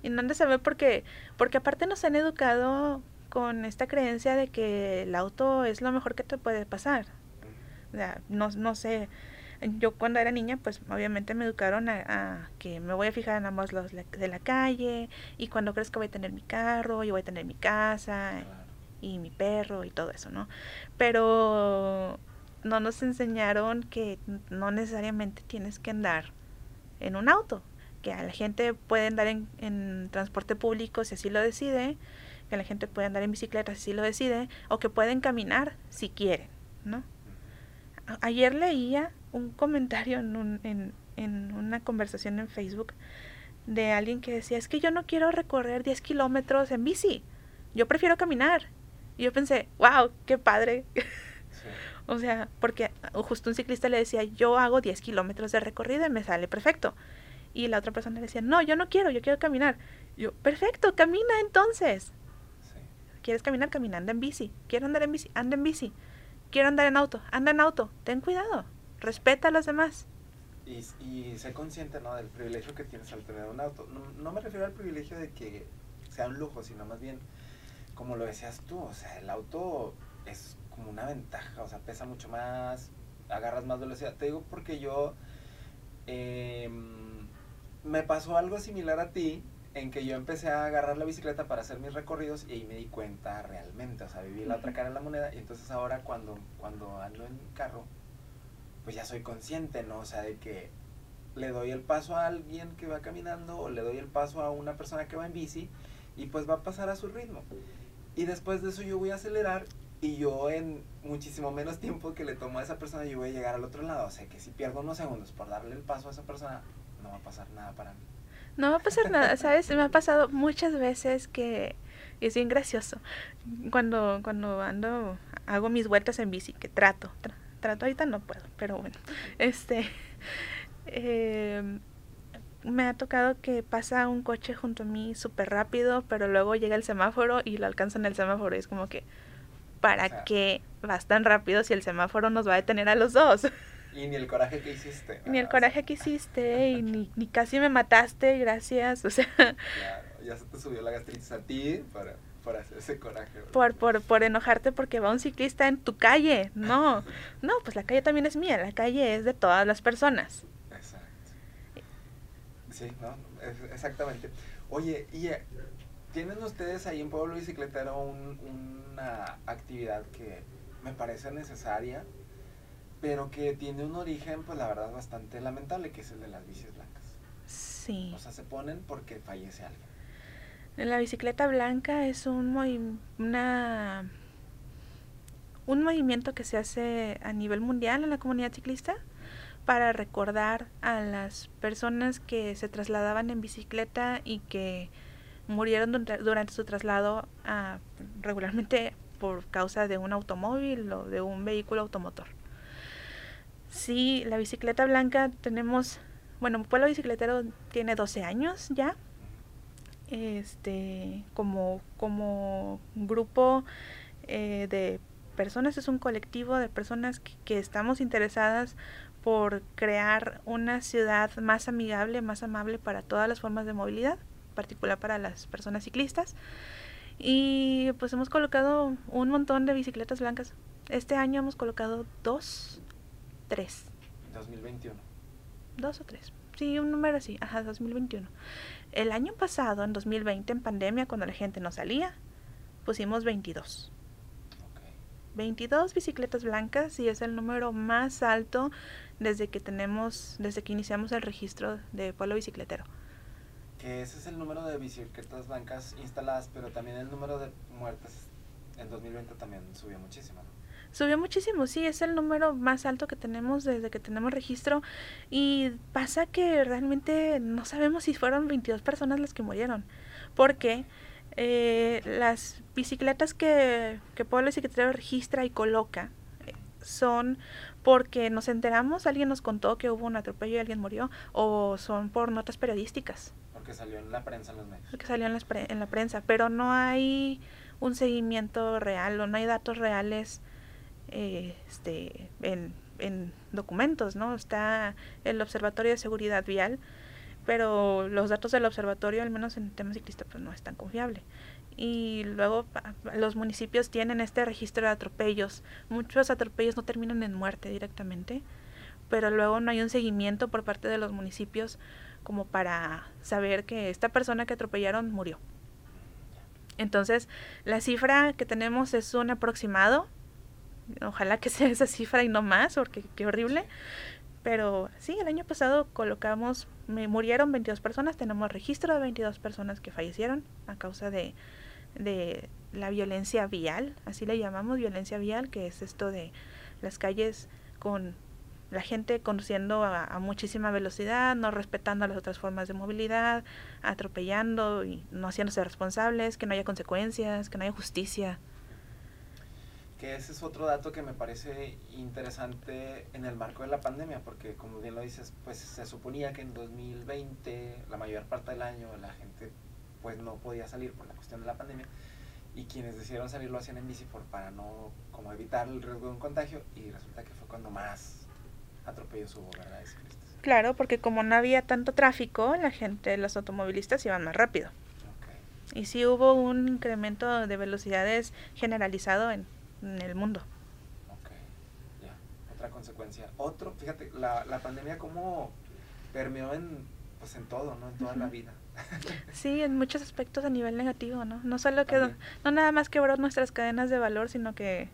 Y no han de saber porque, porque aparte nos han educado con esta creencia de que el auto es lo mejor que te puede pasar. O sea, no, no sé, yo cuando era niña, pues obviamente me educaron a, que me voy a fijar en ambos lados de la calle y cuando que voy a tener mi carro, yo voy a tener mi casa y mi perro y todo eso, ¿no? Pero no nos enseñaron que no necesariamente tienes que andar en un auto, que a la gente puede andar en, en transporte público si así lo decide, que la gente puede andar en bicicleta si así lo decide, o que pueden caminar si quieren, ¿no? Ayer leía un comentario en, un, en, en una conversación en Facebook de alguien que decía, es que yo no quiero recorrer 10 kilómetros en bici, yo prefiero caminar. Y yo pensé, wow, qué padre. o sea, porque justo un ciclista le decía, yo hago 10 kilómetros de recorrido y me sale perfecto. Y la otra persona le decía, no, yo no quiero, yo quiero caminar. yo, perfecto, camina entonces. ¿Quieres caminar? Camina, anda en bici. ¿Quieres andar en bici? Anda en bici quiero andar en auto, anda en auto, ten cuidado, respeta a los demás. Y, y sé consciente ¿no? del privilegio que tienes al tener un auto. No, me refiero al privilegio de que sea un lujo, sino más bien, como lo decías tú, o sea, el auto es como una ventaja, o sea, pesa mucho más, agarras más velocidad. Te digo porque yo em, me pasó algo similar a ti, en que yo empecé a agarrar la bicicleta para hacer mis recorridos y ahí me di cuenta realmente, o sea, viví la otra cara de la moneda y entonces ahora cuando, cuando ando en carro, pues ya soy consciente, ¿no? O sea, de que le doy el paso a alguien que va caminando o le doy el paso a una persona que va en bici y pues va a pasar a su ritmo. Y después de eso yo voy a acelerar y yo en muchísimo menos tiempo que le tomo a esa persona yo voy a llegar al otro lado. O sea que si pierdo unos segundos por darle el paso a esa persona, no va a pasar nada para mí. No va a pasar nada, ¿sabes? Me ha pasado muchas veces que es bien gracioso. Cuando, cuando ando, hago mis vueltas en bici, que trato, trato, ahorita no puedo, pero bueno, este, eh, me ha tocado que pasa un coche junto a mí súper rápido, pero luego llega el semáforo y lo alcanza en el semáforo. Y es como que, ¿para qué vas tan rápido si el semáforo nos va a detener a los dos? Y ni el coraje que hiciste. Ni el coraje que hiciste y ni, ni casi me mataste, gracias. O sea. Claro, ya se te subió la gastritis a ti para, por hacer ese coraje. Por, por, por enojarte porque va un ciclista en tu calle. No, no, pues la calle también es mía, la calle es de todas las personas. Sí, ¿no? exactamente. Oye, ¿y eh, tienen ustedes ahí en Pueblo Bicicletero una actividad que me parece necesaria, pero que tiene un origen, pues la verdad, bastante lamentable, que es el de las bicis blancas? Sí. O sea, se ponen porque fallece alguien. La bicicleta blanca es un, una, un movimiento que se hace a nivel mundial en la comunidad ciclista para recordar a las personas que se trasladaban en bicicleta y que murieron durante su traslado a, regularmente por causa de un automóvil o de un vehículo automotor. Sí, la bicicleta blanca tenemos, bueno, Pueblo Bicicletero tiene 12 años ya. Este, como, como grupo eh, de personas, es un colectivo de personas que estamos interesadas por crear una ciudad más amigable, más amable para todas las formas de movilidad, en particular para las personas ciclistas. Y pues hemos colocado un montón de bicicletas blancas. Este año hemos colocado dos, tres. 2021. Dos o tres. Sí, un número así. Ajá, 2021. El año pasado, en 2020, en pandemia, cuando la gente no salía, pusimos 22. 22 bicicletas blancas y es el número más alto desde que tenemos, desde que iniciamos el registro de pueblo bicicletero. Que ese es el número de bicicletas blancas instaladas, pero también el número de muertes en 2020 también subió muchísimo. Subió muchísimo, sí, es el número más alto que tenemos desde que tenemos registro y pasa que realmente no sabemos si fueron 22 personas las que murieron, porque eh, las bicicletas que, que Pueblo Bicicletero registra y coloca eh, son porque nos enteramos, alguien nos contó que hubo un atropello y alguien murió, o son por notas periodísticas. Porque salió en la prensa en los medios. Porque salió en la, en la prensa, pero no hay un seguimiento real o no hay datos reales este, en, en documentos, ¿no? Está el Observatorio de Seguridad Vial, pero los datos del observatorio, al menos en temas ciclistas, pues no es tan confiable y luego los municipios tienen este registro de atropellos. Muchos atropellos no terminan en muerte directamente, pero luego no hay un seguimiento por parte de los municipios como para saber que esta persona que atropellaron murió. Entonces, la cifra que tenemos es un aproximado. Ojalá que sea esa cifra y no más, porque qué horrible. Pero sí, el año pasado colocamos, me murieron 22 personas, tenemos registro de 22 personas que fallecieron a causa de, de la violencia vial, así le llamamos violencia vial, que es esto de las calles con la gente conduciendo a, muchísima velocidad, no respetando las otras formas de movilidad, atropellando y no haciéndose responsables, que no haya consecuencias, que no haya justicia. Que ese es otro dato que me parece interesante en el marco de la pandemia, porque como bien lo dices, pues se suponía que en 2020, la mayor parte del año, la gente pues no podía salir por la cuestión de la pandemia y quienes decidieron salir lo hacían en bici por, para no como evitar el riesgo de un contagio y resulta que fue cuando más atropellos hubo, ¿verdad? Claro, porque como no había tanto tráfico, la gente, los automovilistas iban más rápido. Y sí hubo un incremento de velocidades generalizado en, el mundo. Ok, ya. Otra consecuencia. Otro, fíjate, la, la pandemia como permeó en, pues en todo, ¿no? En toda la vida. Sí, en muchos aspectos a nivel negativo, ¿no? No solo que no nada más quebró nuestras cadenas de valor, sino que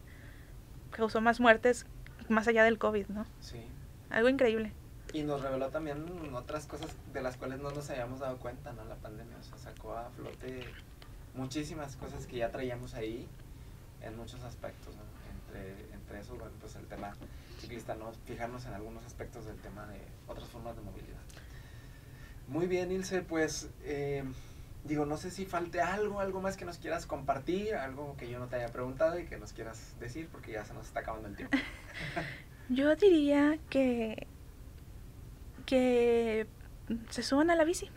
causó más muertes más allá del COVID, ¿no? Sí, algo increíble. Y nos reveló también otras cosas de las cuales no nos habíamos dado cuenta, ¿no? La pandemia, o sea, sacó a flote muchísimas cosas que ya traíamos ahí en muchos aspectos, ¿no? Entre, entre eso, bueno, pues el tema ciclista, ¿no? Fijarnos en algunos aspectos del tema de otras formas de movilidad. Muy bien, Ilse, pues eh, digo, no sé si falte algo, algo más que nos quieras compartir, algo que yo no te haya preguntado y que nos quieras decir, porque ya se nos está acabando el tiempo. yo diría que que se suban a la bici.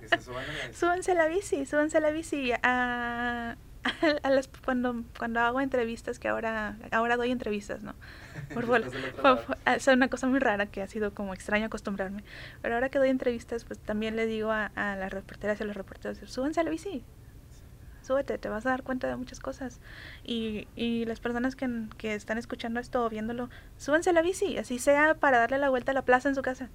que se suban a la bici. Súbanse a la bici, súbanse a la bici. A, a, las, cuando, cuando hago entrevistas, que ahora, ahora doy entrevistas, ¿no? Por, es una cosa muy rara que ha sido como extraño acostumbrarme. Pero ahora que doy entrevistas, pues también le digo a, a las reporteras y a los reporteros, súbanse a la bici. Súbete, te vas a dar cuenta de muchas cosas. Y, y las personas que, que están escuchando esto o viéndolo, súbanse a la bici, así sea para darle la vuelta a la plaza en su casa.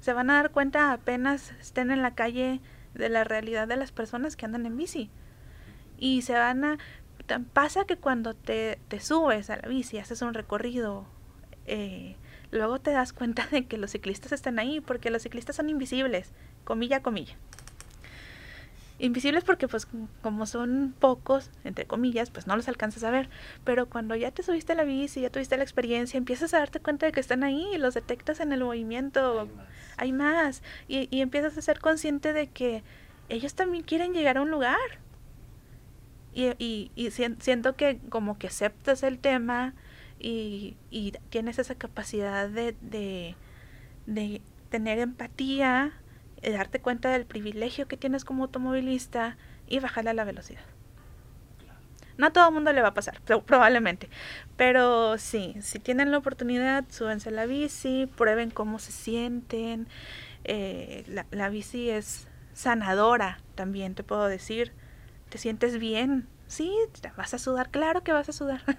Se van a dar cuenta apenas estén en la calle de la realidad de las personas que andan en bici y se van a... Pasa que cuando te, te subes a la bici, haces un recorrido, eh, luego te das cuenta de que los ciclistas están ahí, porque los ciclistas son invisibles, comilla, comilla. Invisibles porque pues como son pocos, entre comillas, pues no los alcanzas a ver. Pero cuando ya te subiste a la bici, ya tuviste la experiencia, empiezas a darte cuenta de que están ahí los detectas en el movimiento. Hay más. Y, y empiezas a ser consciente de que ellos también quieren llegar a un lugar. Y, y, siento que como que aceptas el tema y, y tienes esa capacidad de, de, de tener empatía, de darte cuenta del privilegio que tienes como automovilista y bajarle a la velocidad. No a todo el mundo le va a pasar, probablemente. Pero sí, si tienen la oportunidad, súbense a la bici, prueben cómo se sienten. Eh, la, la bici es sanadora también, te puedo decir te sientes bien. Sí, vas a sudar, claro que vas a sudar.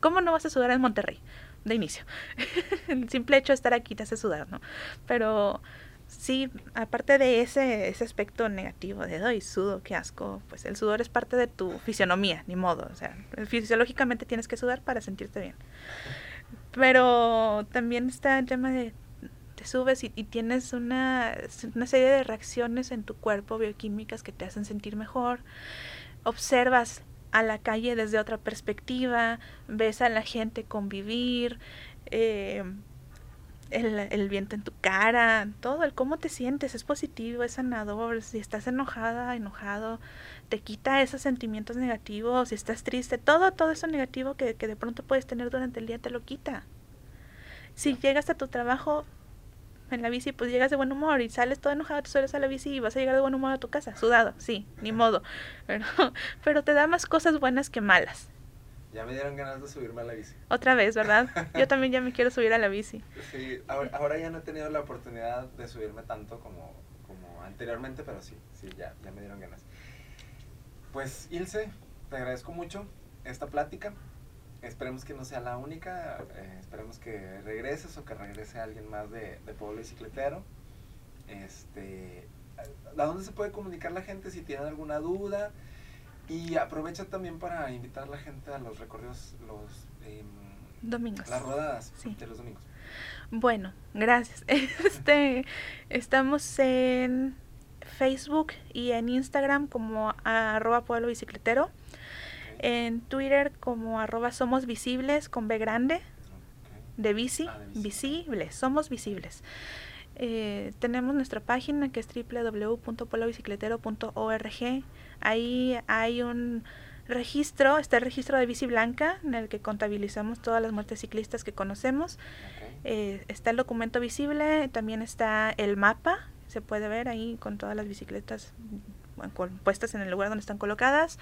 ¿Cómo no vas a sudar en Monterrey? De inicio. El simple hecho de estar aquí te hace sudar, ¿no? Pero sí, aparte de ese, ese aspecto negativo de, doy sudo, qué asco, pues el sudor es parte de tu fisionomía, ni modo. O sea, fisiológicamente tienes que sudar para sentirte bien. Pero también está el tema de te subes y, y, tienes una, una serie de reacciones en tu cuerpo bioquímicas que te hacen sentir mejor. Observas a la calle desde otra perspectiva, ves a la gente convivir, eh, el, el, viento en tu cara, todo, el cómo te sientes, es positivo, es sanador, si estás enojada, enojado, te quita esos sentimientos negativos, si estás triste, todo, todo eso negativo que, que de pronto puedes tener durante el día te lo quita. Si llegas a tu trabajo, en la bici, pues llegas de buen humor y sales todo enojado, te sueles a la bici y vas a llegar de buen humor a tu casa, sudado, sí, ni modo. Pero, pero te da más cosas buenas que malas. Ya me dieron ganas de subirme a la bici. Otra vez, ¿verdad? Yo también ya me quiero subir a la bici. Sí, ahora, ahora ya no he tenido la oportunidad de subirme tanto como, como anteriormente, pero sí, sí, ya, ya me dieron ganas. Pues, Ilse, te agradezco mucho esta plática esperemos que no sea la única, eh, esperemos que regreses o que regrese alguien más de, de Pueblo Bicicletero. Este, ¿A dónde se puede comunicar la gente si tienen alguna duda? Y aprovecha también para invitar a la gente a los recorridos, los em, domingos. Las rodadas de los domingos. Bueno, gracias. Este, estamos en Facebook y en Instagram como arroba pueblo bicicletero en Twitter como arroba somos visibles con B grande, de bici, ah, visibles, somos visibles. Eh, tenemos nuestra página que es www.polobicicletero.org. Ahí hay un registro, está el registro de bici blanca en el que contabilizamos todas las muertes ciclistas que conocemos. Eh, está el documento visible, también está el mapa, se puede ver ahí con todas las bicicletas puestas en el lugar donde están colocadas.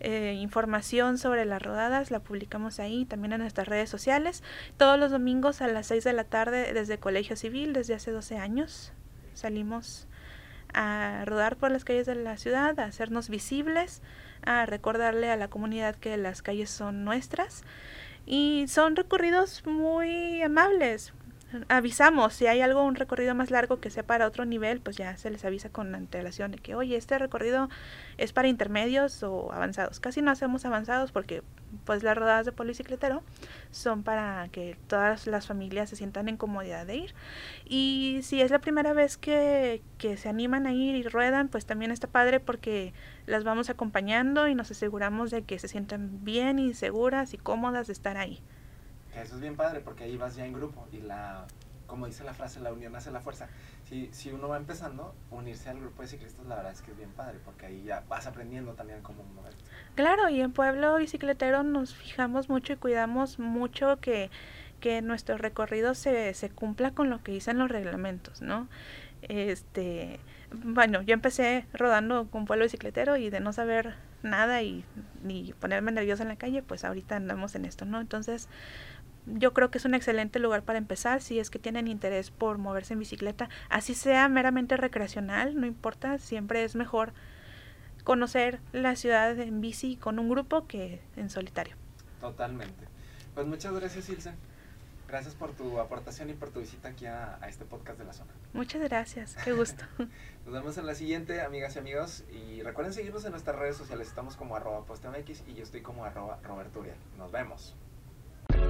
Eh, información sobre las rodadas la publicamos ahí también en nuestras redes sociales. Todos los domingos a las 6 de la tarde desde Colegio Civil desde hace 12 años salimos a rodar por las calles de la ciudad a hacernos visibles a recordarle a la comunidad que las calles son nuestras. Y son recorridos muy amables avisamos, si hay algo, un recorrido más largo que sea para otro nivel, pues ya se les avisa con antelación de que, oye, este recorrido es para intermedios o avanzados. Casi no hacemos avanzados porque pues las rodadas de polibicicletero son para que todas las familias se sientan en comodidad de ir. Y si es la primera vez que, que se animan a ir y ruedan, pues también está padre porque las vamos acompañando y nos aseguramos de que se sientan bien y seguras y cómodas de estar ahí eso es bien padre porque ahí vas ya en grupo y la, como dice la frase, la unión hace la fuerza. Si, si uno va empezando, unirse al grupo de ciclistas, la verdad es que es bien padre porque ahí ya vas aprendiendo también cómo moverte. Claro, y en Pueblo Bicicletero nos fijamos mucho y cuidamos mucho que, que nuestro recorrido se, se cumpla con lo que dicen los reglamentos, ¿no? Este, bueno, yo empecé rodando con pueblo bicicletero y de no saber nada y ni ponerme nerviosa en la calle, pues ahorita andamos en esto, ¿no? Entonces, yo creo que es un excelente lugar para empezar si es que tienen interés por moverse en bicicleta, así sea meramente recreacional, no importa, siempre es mejor conocer la ciudad en bici con un grupo que en solitario. Totalmente. Pues muchas gracias, Ilse. Gracias por tu aportación y por tu visita aquí a, este podcast de la zona. Muchas gracias, qué gusto. Nos vemos en la siguiente, amigas y amigos. Y recuerden seguirnos en nuestras redes sociales. Estamos como arroba postmx y yo estoy como arroba Roberto Nos vemos.